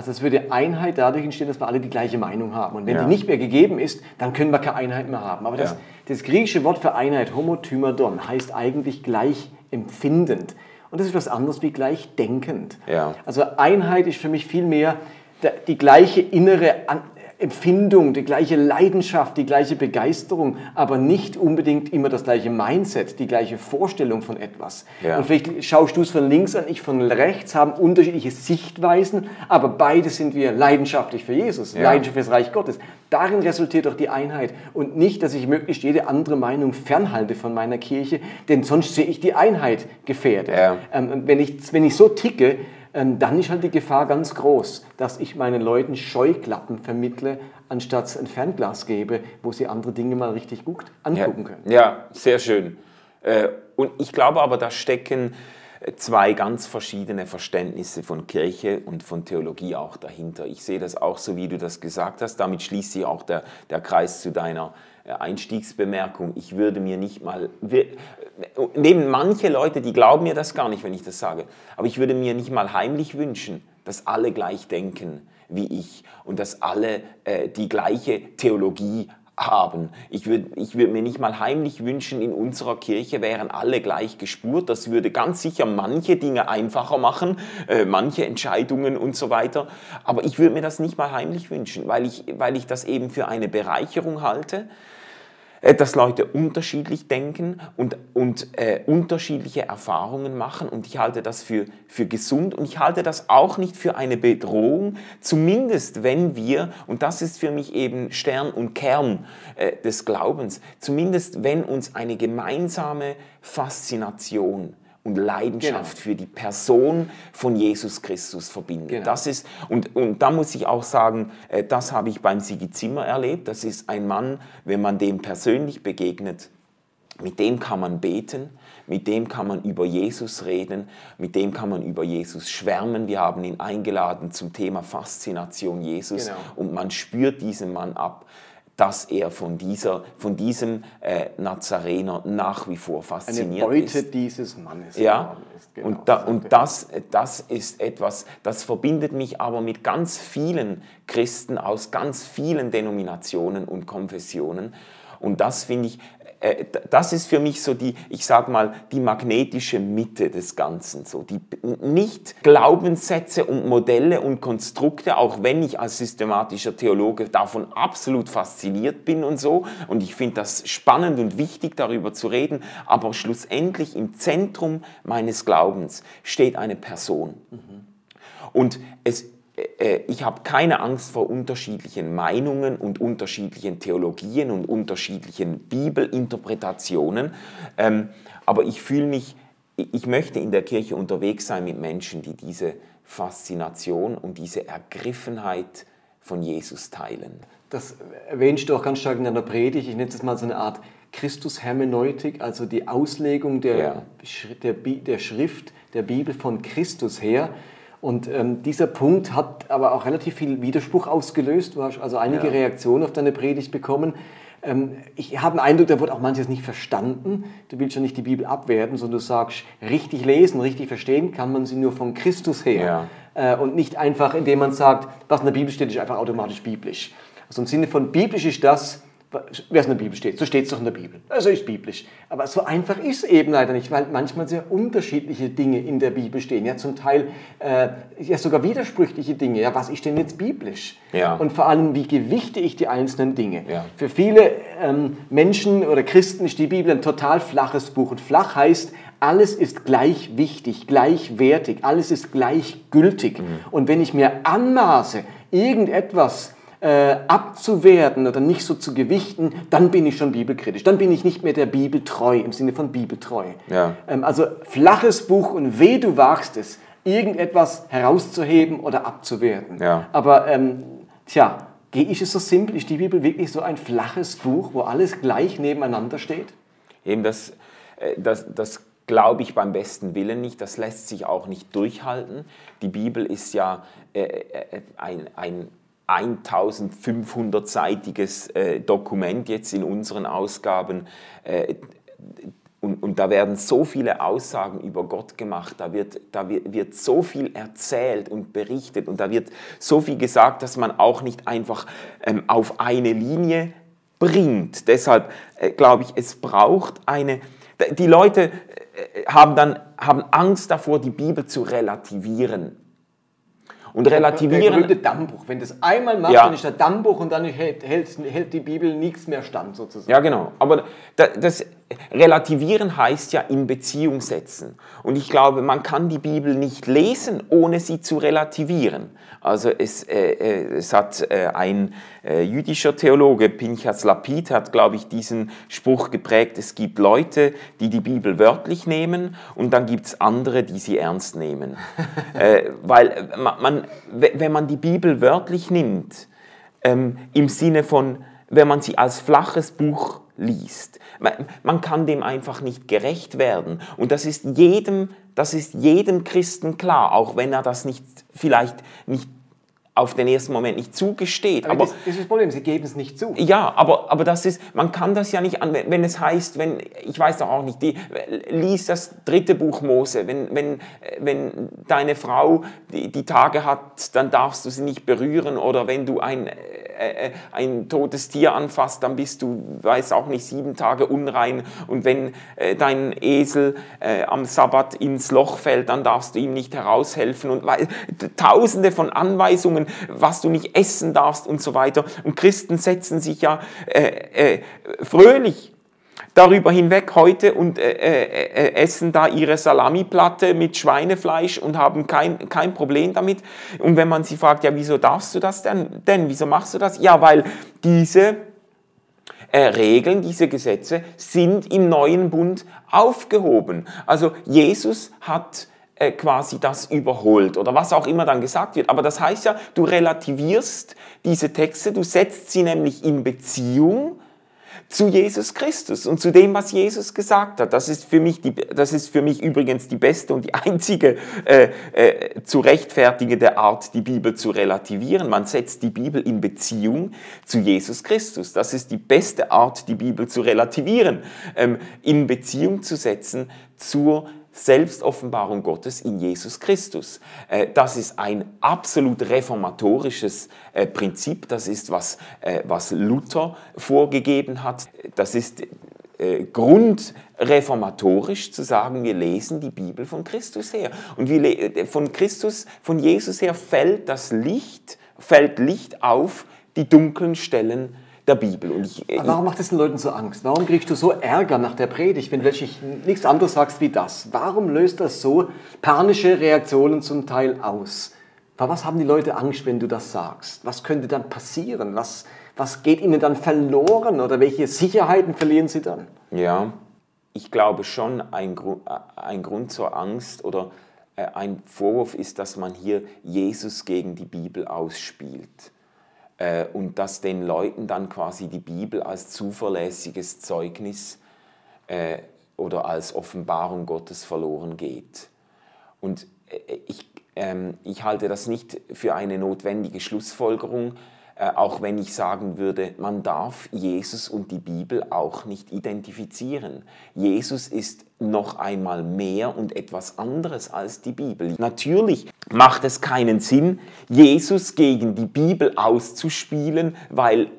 Also es würde Einheit dadurch entstehen, dass wir alle die gleiche Meinung haben. Und wenn ja. die nicht mehr gegeben ist, dann können wir keine Einheit mehr haben. Aber das, ja. das griechische Wort für Einheit, homotymadon, heißt eigentlich gleich empfindend. Und das ist was anderes wie gleich denkend. Ja. Also Einheit ist für mich vielmehr die gleiche innere Empfindung, die gleiche Leidenschaft, die gleiche Begeisterung, aber nicht unbedingt immer das gleiche Mindset, die gleiche Vorstellung von etwas. Ja. Und vielleicht schaust du es von links an, ich von rechts, haben unterschiedliche Sichtweisen, aber beide sind wir leidenschaftlich für Jesus, ja. leidenschaftlich für das Reich Gottes. Darin resultiert doch die Einheit und nicht, dass ich möglichst jede andere Meinung fernhalte von meiner Kirche, denn sonst sehe ich die Einheit gefährdet. Ja. Ähm, wenn, ich, wenn ich so ticke, dann ist halt die Gefahr ganz groß, dass ich meinen Leuten Scheuklappen vermittle, anstatt ein Fernglas gebe, wo sie andere Dinge mal richtig gut angucken können. Ja, sehr schön. Äh, und ich glaube aber, da stecken äh, zwei ganz verschiedene Verständnisse von Kirche und von Theologie auch dahinter. Ich sehe das auch so, wie du das gesagt hast. Damit schließt sich auch der, der Kreis zu deiner äh, Einstiegsbemerkung. Ich würde mir nicht mal, neben manche Leute, die glauben mir das gar nicht, wenn ich das sage, aber ich würde mir nicht mal heimlich wünschen, dass alle gleich denken wie ich und dass alle äh, die gleiche Theologie haben. Ich würde ich würd mir nicht mal heimlich wünschen, in unserer Kirche wären alle gleich gespurt. Das würde ganz sicher manche Dinge einfacher machen, äh, manche Entscheidungen und so weiter. Aber ich würde mir das nicht mal heimlich wünschen, weil ich, weil ich das eben für eine Bereicherung halte dass Leute unterschiedlich denken und, und äh, unterschiedliche Erfahrungen machen. Und ich halte das für, für gesund und ich halte das auch nicht für eine Bedrohung, zumindest wenn wir, und das ist für mich eben Stern und Kern äh, des Glaubens, zumindest wenn uns eine gemeinsame Faszination und Leidenschaft genau. für die Person von Jesus Christus verbinden. Genau. Das ist, und, und da muss ich auch sagen, äh, das habe ich beim Sigi Zimmer erlebt. Das ist ein Mann, wenn man dem persönlich begegnet, mit dem kann man beten, mit dem kann man über Jesus reden, mit dem kann man über Jesus schwärmen. Wir haben ihn eingeladen zum Thema Faszination Jesus genau. und man spürt diesen Mann ab dass er von, dieser, von diesem äh, Nazarener nach wie vor fasziniert Eine Beute ist. dieses Mannes. Ja, genau, und, da, und das, das ist etwas, das verbindet mich aber mit ganz vielen Christen aus ganz vielen Denominationen und Konfessionen. Und das finde ich das ist für mich so die, ich sag mal, die magnetische Mitte des Ganzen. So die nicht Glaubenssätze und Modelle und Konstrukte, auch wenn ich als systematischer Theologe davon absolut fasziniert bin und so. Und ich finde das spannend und wichtig, darüber zu reden. Aber schlussendlich im Zentrum meines Glaubens steht eine Person. Mhm. Und es äh, äh, ich habe keine Angst vor unterschiedlichen Meinungen und unterschiedlichen Theologien und unterschiedlichen Bibelinterpretationen, ähm, aber ich fühle mich, ich möchte in der Kirche unterwegs sein mit Menschen, die diese Faszination und diese Ergriffenheit von Jesus teilen. Das erwähnst du auch ganz stark in deiner Predigt. Ich nenne es mal so eine Art Christus-Hermeneutik, also die Auslegung der, ja. der, der Schrift der Bibel von Christus her. Und ähm, dieser Punkt hat aber auch relativ viel Widerspruch ausgelöst. Du hast also einige ja. Reaktionen auf deine Predigt bekommen. Ähm, ich habe den Eindruck, da wurde auch manches nicht verstanden. Du willst ja nicht die Bibel abwerten, sondern du sagst, richtig lesen, richtig verstehen kann man sie nur von Christus her. Ja. Äh, und nicht einfach, indem man sagt, was in der Bibel steht, ist einfach automatisch biblisch. Also im Sinne von biblisch ist das, wer es in der Bibel steht. So steht es doch in der Bibel. Also ist biblisch. Aber so einfach ist es eben leider nicht, weil manchmal sehr unterschiedliche Dinge in der Bibel stehen. Ja, zum Teil äh, ja sogar widersprüchliche Dinge. Ja, was ist denn jetzt biblisch? Ja. Und vor allem, wie gewichte ich die einzelnen Dinge? Ja. Für viele ähm, Menschen oder Christen ist die Bibel ein total flaches Buch. Und flach heißt, alles ist gleich wichtig, gleichwertig, alles ist gleichgültig. Mhm. Und wenn ich mir anmaße, irgendetwas äh, abzuwerten oder nicht so zu gewichten, dann bin ich schon bibelkritisch. Dann bin ich nicht mehr der Bibel treu, im Sinne von bibeltreu. Ja. Ähm, also flaches Buch und weh, du wagst es, irgendetwas herauszuheben oder abzuwerten. Ja. Aber ähm, tja, ist es so simpel? Ist die Bibel wirklich so ein flaches Buch, wo alles gleich nebeneinander steht? Eben das, äh, das, das glaube ich beim besten Willen nicht, das lässt sich auch nicht durchhalten. Die Bibel ist ja äh, äh ein, ein 1500-seitiges äh, Dokument jetzt in unseren Ausgaben. Äh, und, und, da werden so viele Aussagen über Gott gemacht, da, wird, da wird, wird, so viel erzählt und berichtet und da wird so viel gesagt, dass man auch nicht einfach ähm, auf eine Linie bringt. Deshalb äh, glaube ich, es braucht eine... Die Leute äh, haben dann haben Angst davor, die Bibel zu relativieren. Und relativieren. Der Dammbruch. Wenn das einmal macht, ja. dann ist der Dammbruch und dann hält, hält, hält die Bibel nichts mehr stand sozusagen. Ja, genau. Aber das, Relativieren heißt ja in Beziehung setzen. Und ich glaube, man kann die Bibel nicht lesen, ohne sie zu relativieren. Also es, äh, äh es hat äh, ein äh, jüdischer Theologe, Pinchas Lapid, hat, glaube ich, diesen Spruch geprägt, es gibt Leute, die die Bibel wörtlich nehmen und dann gibt es andere, die sie ernst nehmen. Äh, weil äh, man, wenn man die Bibel wörtlich nimmt, ähm, im Sinne von, wenn man sie als flaches Buch liest. Man kann dem einfach nicht gerecht werden. Und das ist jedem, das ist jedem Christen klar, auch wenn er das nicht, vielleicht nicht auf den ersten Moment nicht zugesteht. Aber, aber das, das, ist das Problem, sie geben es nicht zu. Ja, aber, aber das ist, man kann das ja nicht, an, wenn es heißt, wenn, ich weiß doch auch nicht, die, lies das dritte Buch Mose, wenn, wenn, wenn deine Frau die, die Tage hat, dann darfst du sie nicht berühren oder wenn du ein äh, äh, ein totes Tier anfasst, dann bist du, weiß auch nicht, sieben Tage unrein. Und wenn äh, dein Esel äh, am Sabbat ins Loch fällt, dann darfst du ihm nicht heraushelfen. Und tausende von Anweisungen, was du nicht essen darfst und so weiter. Und Christen setzen sich ja äh, äh, fröhlich darüber hinweg heute und äh, äh, äh, essen da ihre Salamiplatte mit Schweinefleisch und haben kein, kein Problem damit. Und wenn man sie fragt, ja, wieso darfst du das denn? Denn, wieso machst du das? Ja, weil diese äh, Regeln, diese Gesetze sind im neuen Bund aufgehoben. Also Jesus hat äh, quasi das überholt oder was auch immer dann gesagt wird. Aber das heißt ja, du relativierst diese Texte, du setzt sie nämlich in Beziehung zu Jesus Christus und zu dem, was Jesus gesagt hat. Das ist für mich, die, das ist für mich übrigens die beste und die einzige äh, äh, zu rechtfertigende Art, die Bibel zu relativieren. Man setzt die Bibel in Beziehung zu Jesus Christus. Das ist die beste Art, die Bibel zu relativieren, ähm, in Beziehung zu setzen zur Selbstoffenbarung Gottes in Jesus Christus. Äh, das ist ein absolut reformatorisches äh, Prinzip. Das ist, was, äh, was Luther vorgegeben hat. Das ist grundreformatorisch zu sagen, wir lesen die Bibel von Christus her. Und von Christus, von Jesus her fällt das Licht, fällt Licht auf die dunklen Stellen der Bibel. Und ich, ich, warum macht es den Leuten so Angst? Warum kriegst du so Ärger nach der Predigt, wenn du nichts anderes sagst wie das? Warum löst das so panische Reaktionen zum Teil aus? Vor was haben die Leute Angst, wenn du das sagst? Was könnte dann passieren? Was, was geht ihnen dann verloren oder welche Sicherheiten verlieren sie dann? Ja, ich glaube schon, ein, Grund, ein Grund zur Angst oder äh, ein Vorwurf ist, dass man hier Jesus gegen die Bibel ausspielt äh, und dass den Leuten dann quasi die Bibel als zuverlässiges Zeugnis äh, oder als Offenbarung Gottes verloren geht. Und äh, ich, ähm, ich halte das nicht für eine notwendige Schlussfolgerung, auch wenn ich sagen würde, man darf Jesus und die Bibel auch nicht identifizieren. Jesus ist noch einmal mehr und etwas anderes als die Bibel. Natürlich macht es keinen Sinn, Jesus gegen die Bibel auszuspielen, weil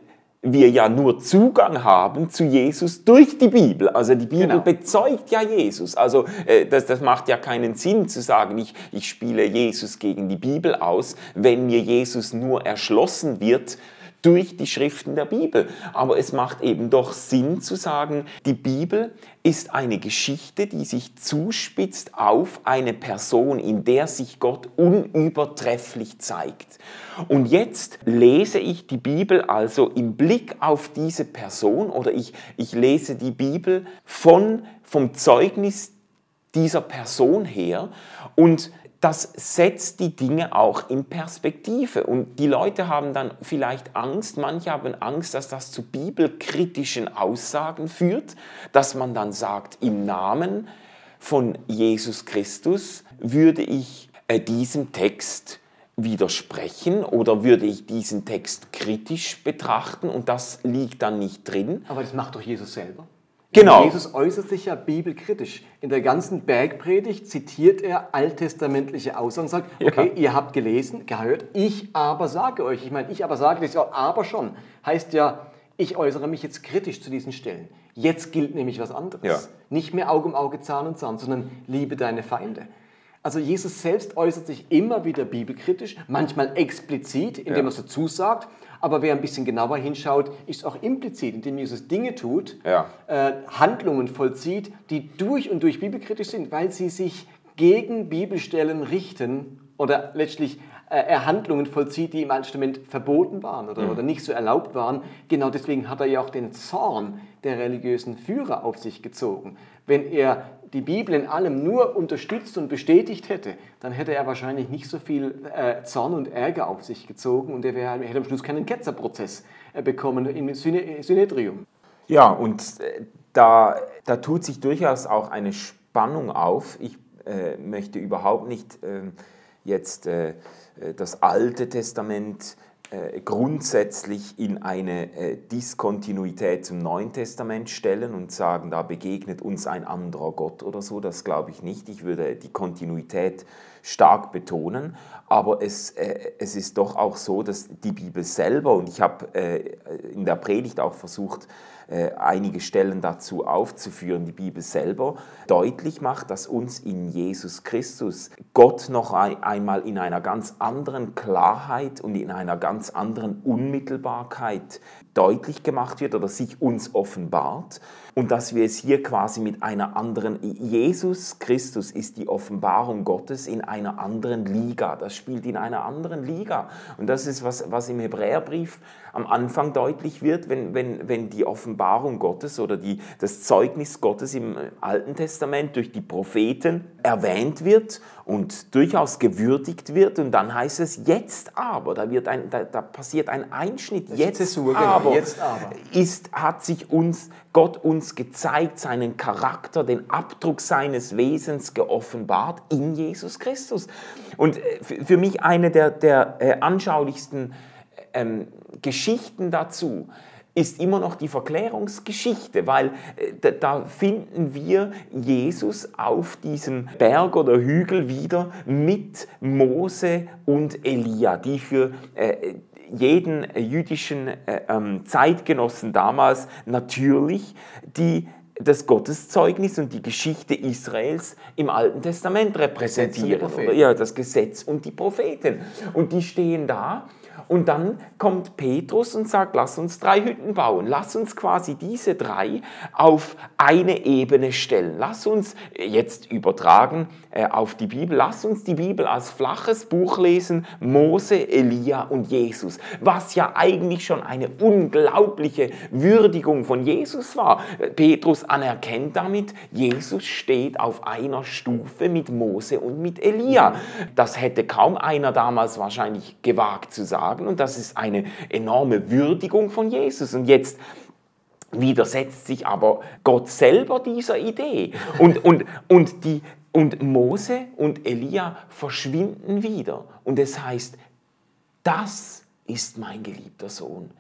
wir ja nur Zugang haben zu Jesus durch die Bibel. Also die Bibel genau. bezeugt ja Jesus. Also äh, das, das macht ja keinen Sinn zu sagen, ich, ich spiele Jesus gegen die Bibel aus, wenn mir Jesus nur erschlossen wird durch die Schriften der Bibel. Aber es macht eben doch Sinn zu sagen, die Bibel ist eine Geschichte, die sich zuspitzt auf eine Person, in der sich Gott unübertrefflich zeigt. Und jetzt lese ich die Bibel also im Blick auf diese Person oder ich, ich lese die Bibel von, vom Zeugnis dieser Person her und das setzt die Dinge auch in Perspektive. Und die Leute haben dann vielleicht Angst, manche haben Angst, dass das zu bibelkritischen Aussagen führt, dass man dann sagt, im Namen von Jesus Christus würde ich äh, diesem Text widersprechen oder würde ich diesen Text kritisch betrachten und das liegt dann nicht drin. Aber das macht doch Jesus selber. Genau. Jesus äußert sich ja bibelkritisch. In der ganzen Bergpredigt zitiert er alttestamentliche Aussagen und sagt, okay, ja. ihr habt gelesen, gehört, ich aber sage euch. Ich meine, ich aber sage, das ja aber schon. Heißt ja, ich äußere mich jetzt kritisch zu diesen Stellen. Jetzt gilt nämlich was anderes. Ja. Nicht mehr Auge um Auge, Zahn um Zahn, sondern liebe deine Feinde. Also Jesus selbst äußert sich immer wieder bibelkritisch, manchmal explizit, indem ja. er es dazu sagt, aber wer ein bisschen genauer hinschaut, ist auch implizit, indem Jesus Dinge tut, ja. äh, Handlungen vollzieht, die durch und durch bibelkritisch sind, weil sie sich gegen Bibelstellen richten oder letztlich er Handlungen vollzieht, die im Alten Testament verboten waren oder, mhm. oder nicht so erlaubt waren. Genau deswegen hat er ja auch den Zorn der religiösen Führer auf sich gezogen. Wenn er die Bibel in allem nur unterstützt und bestätigt hätte, dann hätte er wahrscheinlich nicht so viel äh, Zorn und Ärger auf sich gezogen und er wär, hätte am Schluss keinen Ketzerprozess äh, bekommen im Synedrium. Ja, und äh, da, da tut sich durchaus auch eine Spannung auf. Ich äh, möchte überhaupt nicht ähm, jetzt äh, das Alte Testament äh, grundsätzlich in eine äh, Diskontinuität zum Neuen Testament stellen und sagen, da begegnet uns ein anderer Gott oder so. Das glaube ich nicht. Ich würde die Kontinuität stark betonen. Aber es, äh, es ist doch auch so, dass die Bibel selber, und ich habe in der Predigt auch versucht, äh, einige Stellen dazu aufzuführen, die Bibel selber deutlich macht, dass uns in Jesus Christus Gott noch einmal in einer ganz anderen Klarheit und in einer ganz anderen Unmittelbarkeit deutlich gemacht wird oder sich uns offenbart. Und dass wir es hier quasi mit einer anderen, Jesus Christus ist die Offenbarung Gottes in einer anderen Liga, das spielt in einer anderen Liga. Und das ist, was, was im Hebräerbrief am Anfang deutlich wird, wenn, wenn, wenn die Offenbarung Gottes oder die, das Zeugnis Gottes im Alten Testament durch die Propheten erwähnt wird und durchaus gewürdigt wird. Und dann heißt es jetzt aber, da, wird ein, da, da passiert ein Einschnitt, jetzt, genau, aber, jetzt aber ist, hat sich uns Gott uns gezeigt, seinen Charakter, den Abdruck seines Wesens geoffenbart in Jesus Christus. Und äh, für mich eine der, der äh, anschaulichsten ähm, Geschichten dazu ist immer noch die Verklärungsgeschichte, weil äh, da finden wir Jesus auf diesem Berg oder Hügel wieder mit Mose und Elia, die für äh, jeden jüdischen äh, ähm, Zeitgenossen damals natürlich die das Gotteszeugnis und die Geschichte Israels im Alten Testament repräsentieren. Ja, das Gesetz und die Propheten. Und die stehen da und dann kommt Petrus und sagt, lass uns drei Hütten bauen. Lass uns quasi diese drei auf eine Ebene stellen. Lass uns jetzt übertragen äh, auf die Bibel, lass uns die Bibel als flaches Buch lesen, Mose, Elia und Jesus. Was ja eigentlich schon eine unglaubliche Würdigung von Jesus war. Petrus anerkennt damit, Jesus steht auf einer Stufe mit Mose und mit Elia. Das hätte kaum einer damals wahrscheinlich gewagt zu sagen sagen und das ist eine enorme Würdigung von Jesus. Und jetzt widersetzt sich aber Gott selber dieser Idee. Und, und, und, die, und Mose und Elia verschwinden wieder. Und es heißt, das ist mein geliebter Sohn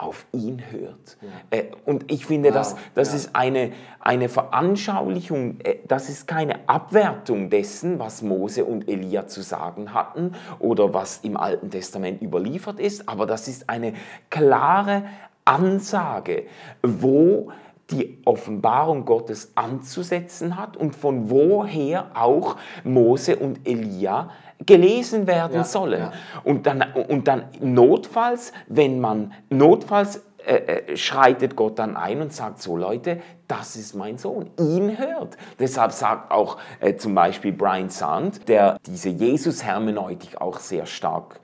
auf ihn hört. Ja. Äh, und ich finde, wow. das, das ja. ist eine, eine Veranschaulichung, äh, das ist keine Abwertung dessen, was Mose und Elia zu sagen hatten oder was im Alten Testament überliefert ist, aber das ist eine klare Ansage, wo die Offenbarung Gottes anzusetzen hat und von woher auch Mose und Elia gelesen werden ja, sollen. Ja. Und, dann, und dann notfalls, wenn man notfalls äh, äh, schreitet Gott dann ein und sagt, so Leute, das ist mein Sohn, ihn hört. Deshalb sagt auch äh, zum Beispiel Brian Sand, der diese Jesus-Hermeneutik auch sehr stark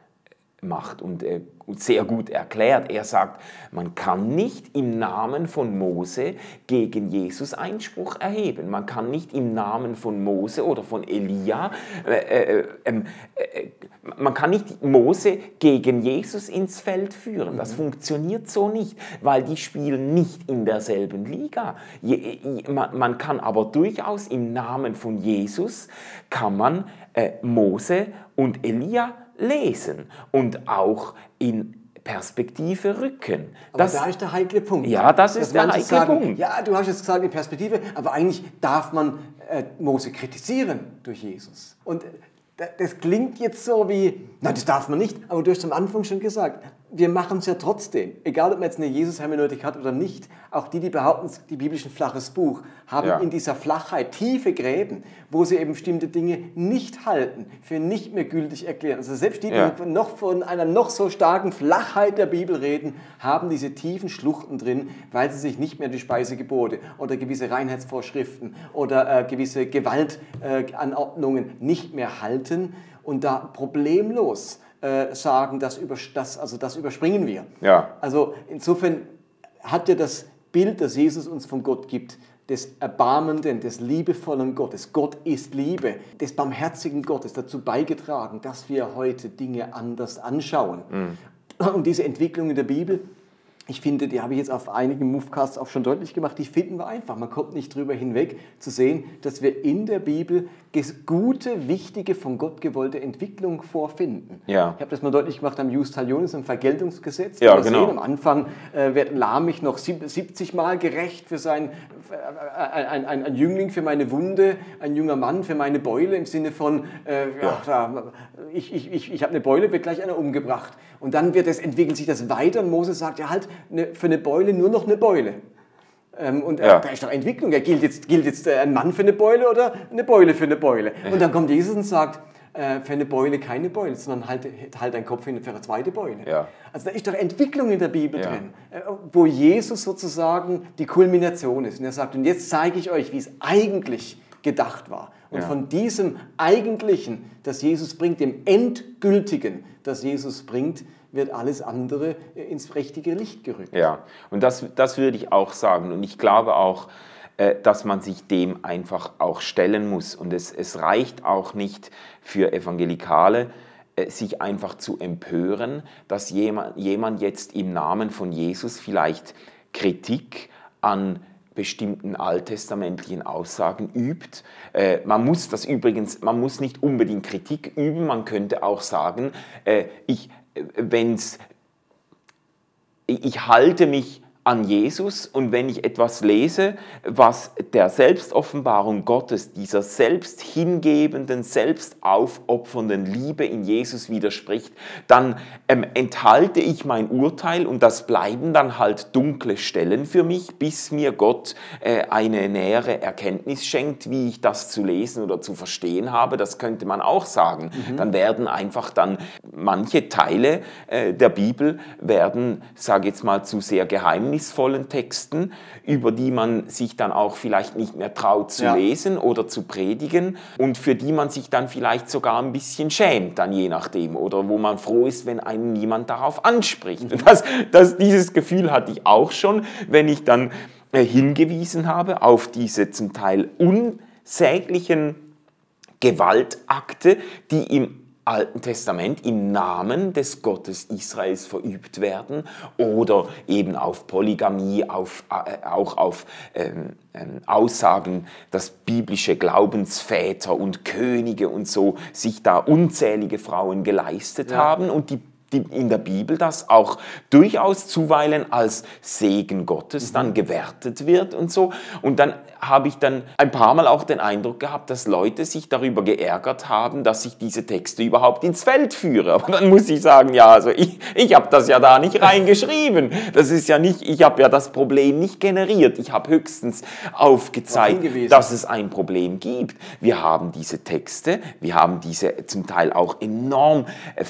macht und äh, sehr gut erklärt. Er sagt, man kann nicht im Namen von Mose gegen Jesus Einspruch erheben. Man kann nicht im Namen von Mose oder von Elia, äh, äh, ähm, äh, man kann nicht Mose gegen Jesus ins Feld führen. Das mhm. funktioniert so nicht, weil die spielen nicht in derselben Liga. Je, man, kann aber durchaus im Namen von Jesus, kann man äh, Mose und Elia lesen und auch in Perspektive rücken. Aber das, da ist der heikle Punkt. Ja, das ist der heikle sagen, Punkt. Ja, du hast es gesagt in Perspektive, aber eigentlich darf man äh, Mose kritisieren durch Jesus. Und äh, das klingt jetzt so wie, nein, das darf man nicht, aber du hast am Anfang schon gesagt, wir machen es ja trotzdem. Egal, ob man jetzt eine Jesus-Hermeneutik hat oder nicht. Auch die, die behaupten, die Bibel ist ein flaches Buch, haben ja. in dieser Flachheit tiefe Gräben, wo sie eben bestimmte Dinge nicht halten, für nicht mehr gültig erklären. Also selbst die, ja. die noch von einer noch so starken Flachheit der Bibel reden, haben diese tiefen Schluchten drin, weil sie sich nicht mehr die Speisegebote oder gewisse Reinheitsvorschriften oder äh, gewisse Gewaltanordnungen äh, nicht mehr halten und da problemlos äh, sagen, das, über, das, also das überspringen wir. Ja. Also insofern hat ja das Bild, das Jesus uns von Gott gibt, des erbarmenden, des liebevollen Gottes, Gott ist Liebe, des barmherzigen Gottes dazu beigetragen, dass wir heute Dinge anders anschauen. Mhm. Und diese Entwicklung in der Bibel, ich finde, die habe ich jetzt auf einigen Movecasts auch schon deutlich gemacht, die finden wir einfach. Man kommt nicht drüber hinweg zu sehen, dass wir in der Bibel gute, wichtige, von Gott gewollte Entwicklung vorfinden. Ja. Ich habe das mal deutlich gemacht am Jus Talionis, im Vergeltungsgesetz. Ja, genau. Sehen, am Anfang äh, wird Lamich noch 70 Mal gerecht für sein, äh, ein, ein, ein, Jüngling für meine Wunde, ein junger Mann für meine Beule, im Sinne von, äh, ja. ach, ich, ich, ich, ich habe eine Beule, wird gleich einer umgebracht. Und dann wird es, entwickelt sich das weiter und Moses sagt, ja halt, ne, für eine Beule nur noch eine Beule. Ähm, und äh, ja. da ist doch Entwicklung. Ja, gilt jetzt, gilt jetzt äh, ein Mann für eine Beule oder eine Beule für eine Beule? Und dann kommt Jesus und sagt, äh, für eine Beule keine Beule, sondern halt, halt deinen Kopf hin für eine zweite Beule. Ja. Also da ist doch Entwicklung in der Bibel ja. drin, wo Jesus sozusagen die Kulmination ist. Und er sagt, und jetzt zeige ich euch, wie es eigentlich gedacht war. Und von diesem Eigentlichen, das Jesus bringt, dem Endgültigen, das Jesus bringt, wird alles andere äh, ins richtige Licht gerückt. Ja, und das, das würde ich auch sagen. Und ich glaube auch, äh, dass man sich dem einfach auch stellen muss. Und es, es reicht auch nicht für Evangelikale, äh, sich einfach zu empören, dass jemand, jemand jetzt im Namen von Jesus vielleicht Kritik an bestimmten alttestamentlichen Aussagen übt. man muss das übrigens, man muss nicht unbedingt Kritik üben, man könnte auch sagen, ich wenn's, ich halte mich an Jesus und wenn ich etwas lese, was der Selbstoffenbarung Gottes, dieser selbst hingebenden, selbst aufopfernden Liebe in Jesus widerspricht, dann ähm, enthalte ich mein Urteil und das bleiben dann halt dunkle Stellen für mich, bis mir Gott äh, eine nähere Erkenntnis schenkt, wie ich das zu lesen oder zu verstehen habe. Das könnte man auch sagen. Mhm. Dann werden einfach dann manche Teile äh, der Bibel werden, sage jetzt mal, zu sehr geheimnisvoll geheimnisvollen Texten, über die man sich dann auch vielleicht nicht mehr traut zu ja. lesen oder zu predigen und für die man sich dann vielleicht sogar ein bisschen schämt, dann je nachdem, oder wo man froh ist, wenn einen niemand darauf anspricht. Und das, das, dieses Gefühl hatte ich auch schon, wenn ich dann äh, hingewiesen habe auf diese zum Teil unsäglichen Gewaltakte, die im Alten Testament im Namen des Gottes Israels verübt werden oder eben auf Polygamie, auf, äh, auch auf ähm, ähm, Aussagen, dass biblische Glaubensväter und Könige und so sich da unzählige Frauen geleistet ja. haben und die in der Bibel das auch durchaus zuweilen als Segen Gottes dann mhm. gewertet wird und so. Und dann habe ich dann ein paar Mal auch den Eindruck gehabt, dass Leute sich darüber geärgert haben, dass ich diese Texte überhaupt ins Feld führe. Aber dann muss ich sagen, ja, also ich, ich habe das ja da nicht reingeschrieben. Das ist ja nicht, ich habe ja das Problem nicht generiert. Ich habe höchstens aufgezeigt, dass es ein Problem gibt. Wir haben diese Texte, wir haben diese zum Teil auch enorm äh,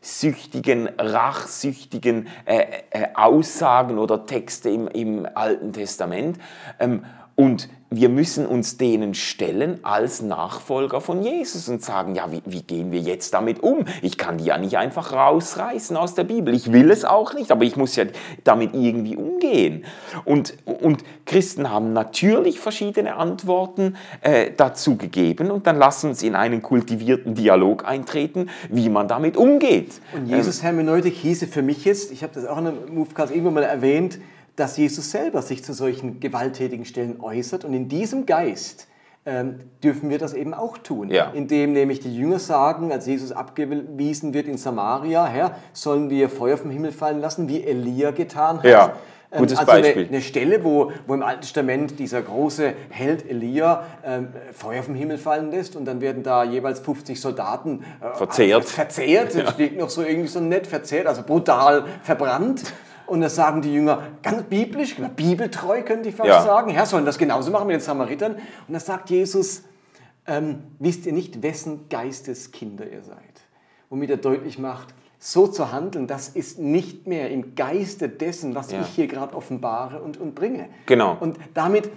vergeltungssüchtigen, rachsüchtigen äh, äh, Aussagen oder Texte im, im Alten Testament. Ähm, Und wir müssen uns denen stellen als Nachfolger von Jesus und sagen, ja, wie, wie, gehen wir jetzt damit um? Ich kann die ja nicht einfach rausreißen aus der Bibel. Ich will es auch nicht, aber ich muss ja damit irgendwie umgehen. Und, und Christen haben natürlich verschiedene Antworten äh, dazu gegeben und dann lass uns in einen kultivierten Dialog eintreten, wie man damit umgeht. Und Jesus ähm, Hermeneutik hieße für mich jetzt, ich habe das auch in einem Movecast irgendwann mal erwähnt, dass Jesus selber sich zu solchen gewalttätigen Stellen äußert. Und in diesem Geist ähm, dürfen wir das eben auch tun. Ja. Indem nämlich die Jünger sagen, als Jesus abgewiesen wird in Samaria, Herr, sollen wir Feuer vom Himmel fallen lassen, wie Elia getan hat. Ja. Ähm, Gutes also Beispiel. Eine, eine, Stelle, wo, wo im Alten Testament dieser große Held Elia ähm, Feuer vom Himmel fallen lässt und dann werden da jeweils 50 Soldaten äh, verzehrt. Verzehrt, ja. steht noch so irgendwie so nett verzehrt, also brutal verbrannt. Und da sagen die Jünger, ganz biblisch, bibeltreu könnte ich fast ja. sagen, Herr, sollen das genauso machen mit den Samaritern? Und da sagt Jesus, ähm, wisst ihr nicht, wessen Geistes Kinder ihr seid? Womit er deutlich macht, so zu handeln, das ist nicht mehr im Geiste dessen, was ja. ich hier gerade offenbare und, und bringe. Genau. Und damit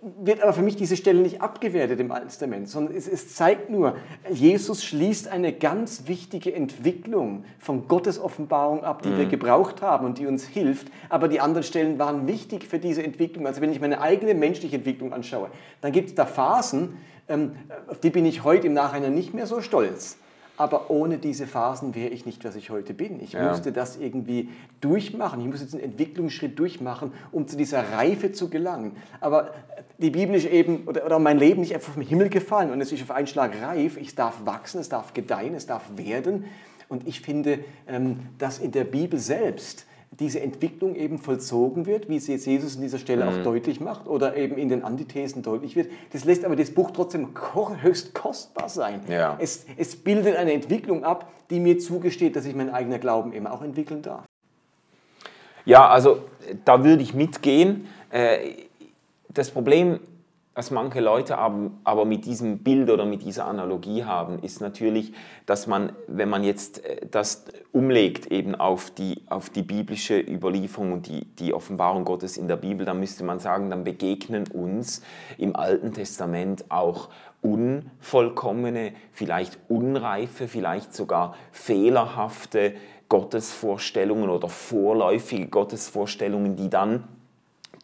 wird aber für mich diese Stelle nicht abgewertet im Alten Testament, sondern es, es, zeigt nur, Jesus schließt eine ganz wichtige Entwicklung von Gottes Offenbarung ab, die mhm. wir gebraucht haben und die uns hilft. Aber die anderen Stellen waren wichtig für diese Entwicklung. Also wenn ich meine eigene menschliche Entwicklung anschaue, dann gibt es da Phasen, ähm, auf die bin ich heute im Nachhinein nicht mehr so stolz. Aber ohne diese Phasen wäre ich nicht, was ich heute bin. Ich ja. musste das irgendwie durchmachen. Ich musste diesen Entwicklungsschritt durchmachen, um zu dieser Reife zu gelangen. Aber die Bibel ist eben, oder, oder mein Leben nicht einfach vom Himmel gefallen und es ist auf einen Schlag reif. Ich darf wachsen, es darf gedeihen, es darf werden. Und ich finde, ähm, dass in der Bibel selbst diese Entwicklung eben vollzogen wird, wie es Jesus an dieser Stelle mhm. auch deutlich macht oder eben in den Antithesen deutlich wird. Das lässt aber das Buch trotzdem höchst kostbar sein. Ja. Es, es bildet eine Entwicklung ab, die mir zugesteht, dass ich meinen eigenen Glauben immer auch entwickeln darf. Ja, also da würde ich mitgehen. Äh, das Problem was manche Leute aber mit diesem Bild oder mit dieser Analogie haben, ist natürlich, dass man, wenn man jetzt äh, das umlegt eben auf die, auf die biblische Überlieferung und die, die Offenbarung Gottes in der Bibel, dann müsste man sagen, dann begegnen uns im Alten Testament auch unvollkommene, vielleicht unreife, vielleicht sogar fehlerhafte Gottesvorstellungen oder vorläufige Gottesvorstellungen, die dann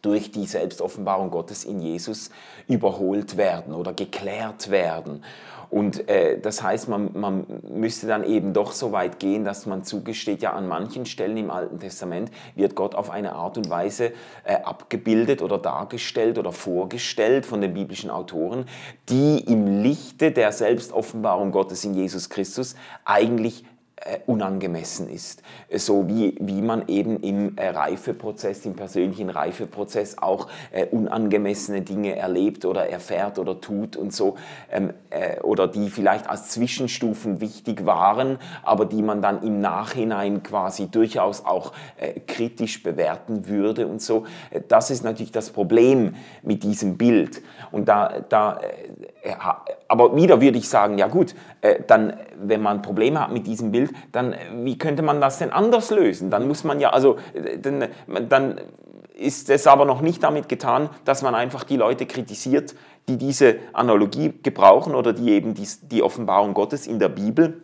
durch die Selbstoffenbarung Gottes in Jesus überholt werden oder geklärt werden. Und äh, das heißt, man, man müsste dann eben doch so weit gehen, dass man zugesteht, ja an manchen Stellen im Alten Testament wird Gott auf eine Art und Weise äh, abgebildet oder dargestellt oder vorgestellt von den biblischen Autoren, die im Lichte der Selbstoffenbarung Gottes in Jesus Christus eigentlich unangemessen ist. So wie, wie man eben im äh, Reifeprozess, im persönlichen Reifeprozess auch äh, unangemessene Dinge erlebt oder erfährt oder tut und so, ähm, äh, oder die vielleicht als Zwischenstufen wichtig waren, aber die man dann im Nachhinein quasi durchaus auch äh, kritisch bewerten würde und so. Äh, das ist natürlich das Problem mit diesem Bild. Und da, da aber wieder würde ich sagen, ja gut, dann, wenn man Probleme hat mit diesem Bild, dann äh, wie könnte man das denn anders lösen? Dann muss man ja, also äh, dann, dann ist es aber noch nicht damit getan, dass man einfach die Leute kritisiert, die diese Analogie gebrauchen oder die eben die, die Offenbarung Gottes in der Bibel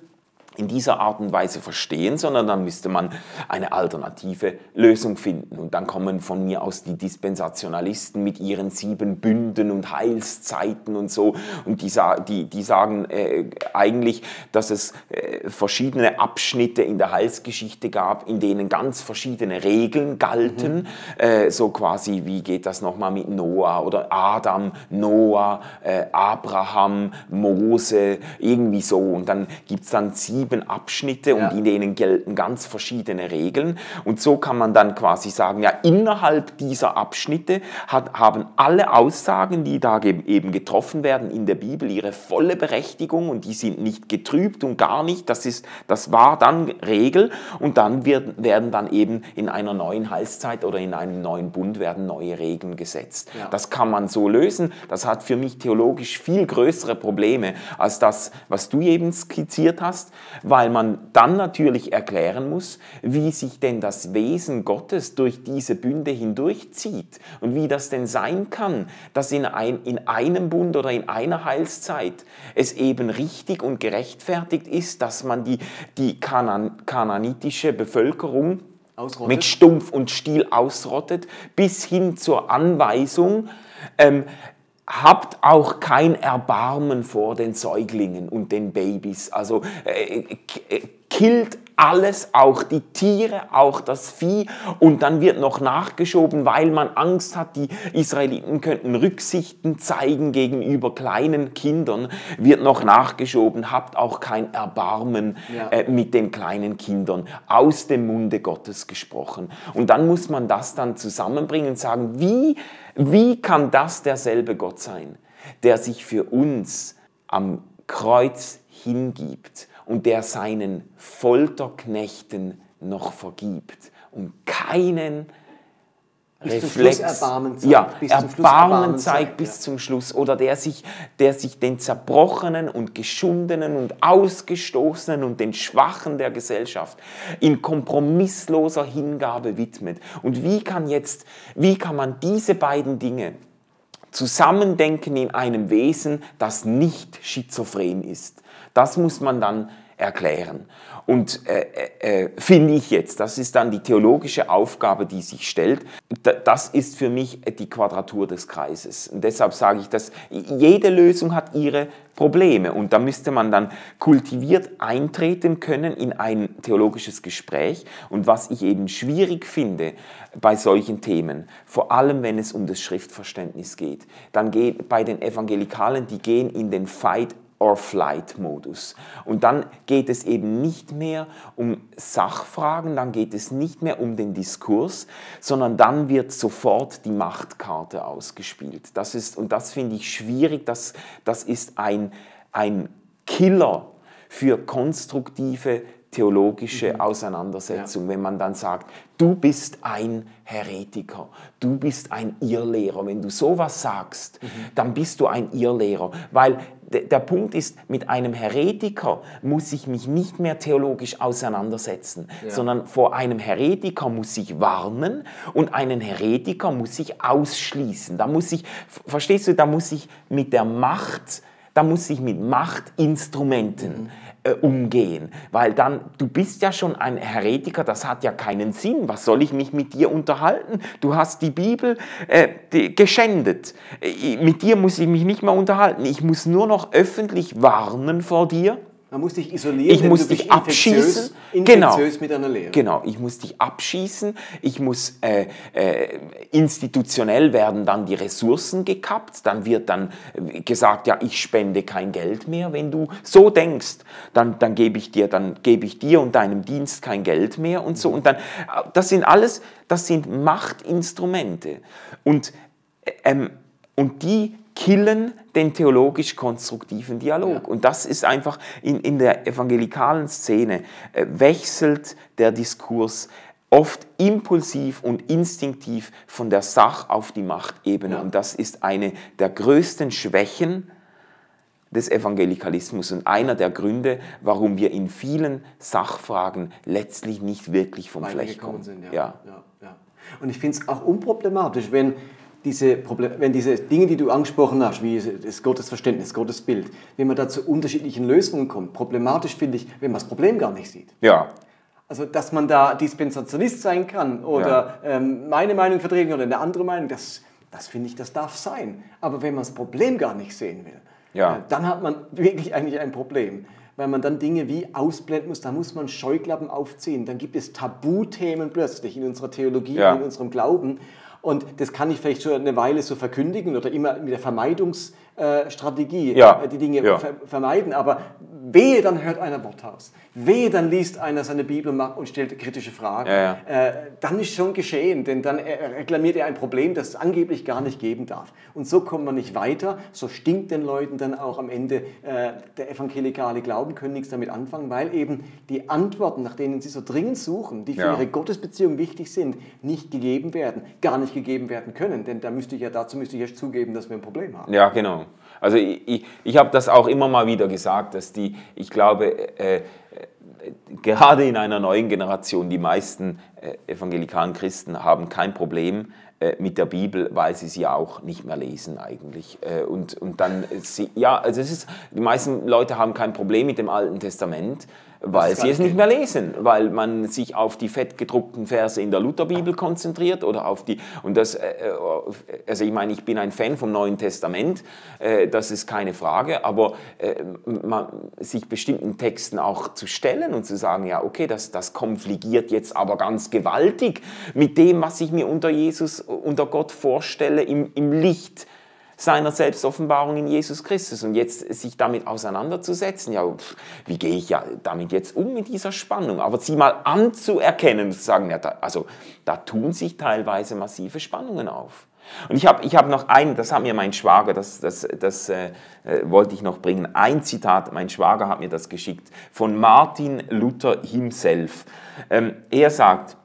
in dieser Art und Weise verstehen, sondern dann müsste man eine alternative Lösung finden. Und dann kommen von mir aus die Dispensationalisten mit ihren sieben Bünden und Heilszeiten und so. Und die, die, die sagen äh, eigentlich, dass es äh, verschiedene Abschnitte in der Heilsgeschichte gab, in denen ganz verschiedene Regeln galten. Mhm. Äh, so quasi, wie geht das nochmal mit Noah oder Adam, Noah, äh, Abraham, Mose, irgendwie so. Und dann gibt es dann sieben sieben Abschnitte ja. und in denen gelten ganz verschiedene Regeln. Und so kann man dann quasi sagen, ja, innerhalb dieser Abschnitte hat, haben alle Aussagen, die da eben getroffen werden in der Bibel, ihre volle Berechtigung und die sind nicht getrübt und gar nicht. Das, ist, das war dann Regel und dann wird, werden dann eben in einer neuen Heilszeit oder in einem neuen Bund werden neue Regeln gesetzt. Ja. Das kann man so lösen. Das hat für mich theologisch viel größere Probleme als das, was du eben skizziert hast. Weil man dann natürlich erklären muss, wie sich denn das Wesen Gottes durch diese Bünde hindurchzieht und wie das denn sein kann, dass in, ein, in einem Bund oder in einer Heilszeit es eben richtig und gerechtfertigt ist, dass man die, die Kanan, kananitische Bevölkerung Ausrottet. mit Stumpf und Stiel ausrottet, bis hin zur Anweisung, ähm, habt auch kein Erbarmen vor den Säuglingen und den Babys. Also äh, äh killt alles, auch die Tiere, auch das Vieh. Und dann wird noch nachgeschoben, weil man Angst hat, die Israeliten könnten Rücksichten zeigen gegenüber kleinen Kindern, wird noch nachgeschoben, habt auch kein Erbarmen ja. äh, mit den kleinen Kindern, aus dem Munde Gottes gesprochen. Und dann muss man das dann zusammenbringen und sagen, wie, wie kann das derselbe Gott sein, der sich für uns am Kreuz hingibt und der seinen Folterknechten noch vergibt und keinen bis Reflex, Erbarmen zeigt, ja, bis Erbarmen zeigt bis ja. zum Schluss oder der sich, der sich den Zerbrochenen und Geschundenen und Ausgestoßenen und den Schwachen der Gesellschaft in kompromissloser Hingabe widmet. Und wie kann jetzt, wie kann man diese beiden Dinge zusammendenken in einem Wesen, das nicht schizophren ist? Das muss man dann erklären. Und äh, äh, äh, finde ich jetzt, das ist dann die theologische Aufgabe, die sich stellt. Das ist für mich die Quadratur des Kreises. Und deshalb sage ich, dass jede Lösung hat ihre Probleme. Und da müsste man dann kultiviert eintreten können in ein theologisches Gespräch. Und was ich eben schwierig finde bei solchen Themen, vor allem wenn es um das Schriftverständnis geht, dann geht bei den Evangelikalen, die gehen in den Fight Or-Flight-Modus. Und dann geht es eben nicht mehr um Sachfragen, dann geht es nicht mehr um den Diskurs, sondern dann wird sofort die Machtkarte ausgespielt. Das ist, und das finde ich schwierig, das, das ist ein, ein Killer für konstruktive theologische mhm. Auseinandersetzung, ja. wenn man dann sagt, du bist ein Heretiker, du bist ein Irrlehrer. Wenn du sowas sagst, mhm. dann bist du ein Irrlehrer, weil der Punkt ist, mit einem Heretiker muss ich mich nicht mehr theologisch auseinandersetzen, ja. sondern vor einem Heretiker muss ich warnen und einen Heretiker muss ich ausschließen. Da muss ich, verstehst du, da muss ich mit der Macht, da muss ich mit Machtinstrumenten mhm äh, umgehen, weil dann, du bist ja schon ein Heretiker, das hat ja keinen Sinn, was soll ich mich mit dir unterhalten? Du hast die Bibel äh, die, geschändet, äh, mit dir muss ich mich nicht mehr unterhalten, ich muss nur noch öffentlich warnen vor dir man muss dich isolieren, ich muss dich abschießen. Genau. mit einer Lehre. Genau, ich muss dich abschießen. Ich muss äh, äh, institutionell werden dann die Ressourcen gekappt. Dann wird dann gesagt, ja, ich spende kein Geld mehr. Wenn du so denkst, dann, dann gebe ich dir, dann gebe ich dir und deinem Dienst kein Geld mehr und so. Und dann, das sind alles, das sind Machtinstrumente. Und ähm, und die killen den theologisch-konstruktiven Dialog. Ja. Und das ist einfach in, in der evangelikalen Szene, äh, wechselt der Diskurs oft impulsiv und instinktiv von der Sach- auf die Machtebene. Ja. Und das ist eine der größten Schwächen des Evangelikalismus und einer der Gründe, warum wir in vielen Sachfragen letztlich nicht wirklich vom Fleck kommen. Sind, ja. Ja. Und ich finde es auch unproblematisch, wenn diese Problem, wenn diese Dinge, die du angesprochen hast, wie das Gottesverständnis, Gottesbild, wenn man da zu unterschiedlichen Lösungen kommt, problematisch finde ich, wenn man das Problem gar nicht sieht. Ja. Also, dass man da Dispensationist sein kann oder ja. ähm, meine Meinung vertreten oder eine andere Meinung, das, das finde ich, das darf sein. Aber wenn man das Problem gar nicht sehen will, ja. äh, dann hat man wirklich eigentlich ein Problem weil man dann Dinge wie ausblenden muss, da muss man Scheuklappen aufziehen, dann gibt es Tabuthemen plötzlich in unserer Theologie, ja. in unserem Glauben und das kann ich vielleicht schon eine Weile so verkündigen oder immer mit der Vermeidungsstrategie ja. Äh, die Dinge ja. vermeiden. Aber wehe, dann hört einer Worthaus. Wehe, dann liest einer seine Bibel und stellt kritische Fragen. Ja, ja. Äh, dann ist schon geschehen, denn dann reklamiert er ein Problem, das es angeblich gar nicht geben darf. Und so kommt man nicht weiter. So stinkt den Leuten dann auch am Ende äh, der evangelikale Glauben, können nichts damit anfangen, weil eben die Antworten, nach denen sie so dringend suchen, die für ja. ihre Gottesbeziehung wichtig sind, nicht gegeben werden, gar nicht gegeben werden können. Denn da müsste ich ja, dazu müsste ich erst zugeben, dass wir ein Problem haben. Ja, genau. Also ich, ich, ich habe das auch immer mal wieder gesagt, dass die, ich glaube, äh, gerade in einer neuen Generation, die meisten äh, evangelikalen Christen haben kein Problem äh, mit der Bibel, weil sie sie auch nicht mehr lesen eigentlich. Äh, und, und dann, sie, ja, also es ist, die meisten Leute haben kein Problem mit dem Alten Testament, weil sie es nicht mehr lesen, weil man sich auf die fett gedruckten Verse in der Lutherbibel konzentriert oder auf die und das äh, äh, also ich meine, ich bin ein Fan vom Neuen Testament, äh, das ist keine Frage, aber man, sich bestimmten Texten auch zu stellen und zu sagen, ja, okay, das, das konfligiert jetzt aber ganz gewaltig mit dem, was ich mir unter Jesus, unter Gott vorstelle im, im Licht seiner Selbstoffenbarung in Jesus Christus. Und jetzt sich damit auseinanderzusetzen, ja, wie gehe ich ja damit jetzt um mit dieser Spannung? Aber sie mal anzuerkennen zu sagen, ja, da, also da tun sich teilweise massive Spannungen auf. Und ich habe ich hab noch ein, das hat mir mein Schwager, das, das, das äh, äh, wollte ich noch bringen, ein Zitat, mein Schwager hat mir das geschickt, von Martin Luther himself. Ähm, er sagt,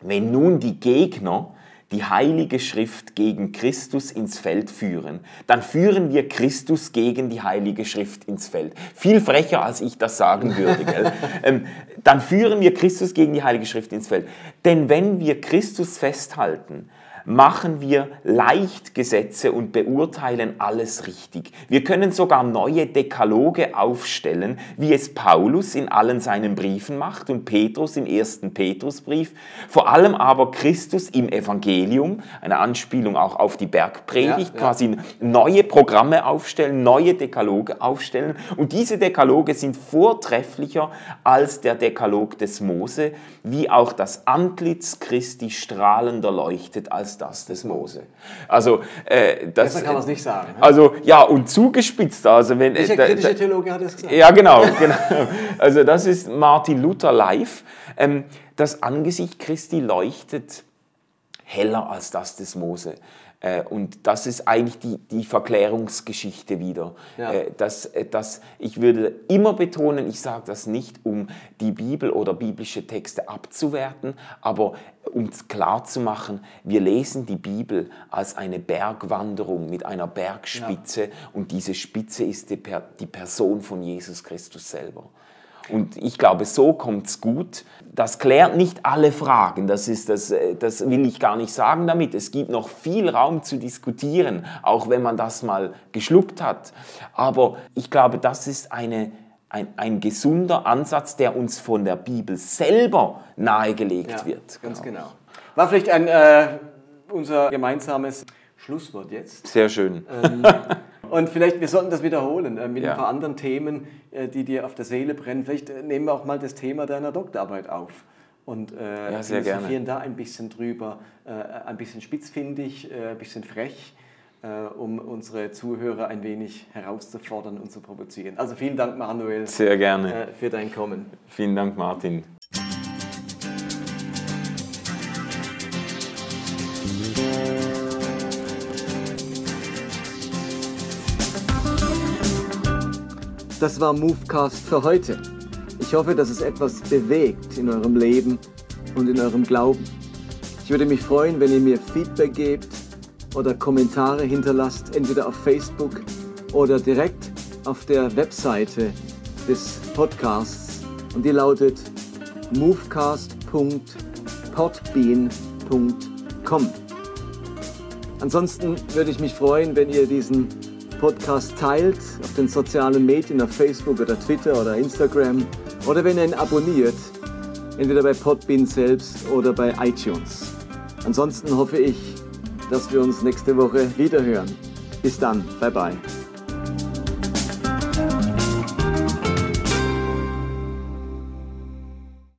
wenn nun die Gegner die Heilige Schrift gegen Christus ins Feld führen, dann führen wir Christus gegen die Heilige Schrift ins Feld. Viel frecher, als ich das sagen würde. Gell? ähm, dann führen wir Christus gegen die Heilige Schrift ins Feld. Denn wenn wir Christus festhalten, machen wir leicht Gesetze und beurteilen alles richtig. Wir können sogar neue Dekaloge aufstellen, wie es Paulus in allen seinen Briefen macht und Petrus im ersten Petrusbrief, vor allem aber Christus im Evangelium, eine Anspielung auch auf die Bergpredigt, ja, ja. quasi neue Programme aufstellen, neue Dekaloge aufstellen und diese Dekaloge sind vortrefflicher als der Dekalog des Mose, wie auch das Antlitz Christi strahlender leuchtet als das des Mose. Also, äh, das, Besser kann man es nicht sagen. Ne? Also, ja, und zugespitzt. Also, wenn, Welcher äh, kritische Theologe hat es gesagt? Ja, genau, genau. Also, das ist Martin Luther live. Ähm, das Angesicht Christi leuchtet heller als das des Mose. Äh, und das ist eigentlich die, die Verklärungsgeschichte wieder. Ja. Äh, dass, äh, dass ich würde immer betonen, ich sage das nicht, um die Bibel oder biblische Texte abzuwerten, aber um klarzumachen, wir lesen die Bibel als eine Bergwanderung mit einer Bergspitze ja. und diese Spitze ist die, die Person von Jesus Christus selber. Und ich glaube, so kommt es gut. Das klärt nicht alle Fragen, das, ist das, äh, das will ich gar nicht sagen damit. Es gibt noch viel Raum zu diskutieren, auch wenn man das mal geschluckt hat. Aber ich glaube, das ist eine, ein, ein gesunder Ansatz, der uns von der Bibel selber nahegelegt ja, wird. Ganz genau. genau. War vielleicht ein, äh, unser gemeinsames Schlusswort jetzt. Sehr schön. Ähm, und vielleicht, wir sollten das wiederholen äh, mit ja. ein paar anderen Themen, äh, die dir auf der Seele brennen. Vielleicht äh, nehmen wir auch mal das Thema deiner Doktorarbeit auf und äh, ja, philosophieren da ein bisschen drüber, äh, ein bisschen spitzfindig, ein bisschen frech, um unsere Zuhörer ein wenig herauszufordern und zu provozieren. Also vielen Dank, Manuel. Sehr gerne. für dein Kommen. Vielen Dank, Martin. Das war Movecast für heute. Ich hoffe, dass es etwas bewegt in eurem Leben und in eurem Glauben. Ich würde mich freuen, wenn ihr mir Feedback gebt oder Kommentare hinterlasst, entweder auf Facebook oder direkt auf der Webseite des Podcasts. Und die lautet movecast.podbean.com. Ansonsten würde ich mich freuen, wenn ihr diesen Podcast teilt auf den sozialen Medien, auf Facebook oder Twitter oder Instagram oder wenn ihr ihn abonniert, entweder bei Podbean selbst oder bei iTunes. Ansonsten hoffe ich, dass wir uns nächste Woche wiederhören. Bis dann, bye bye.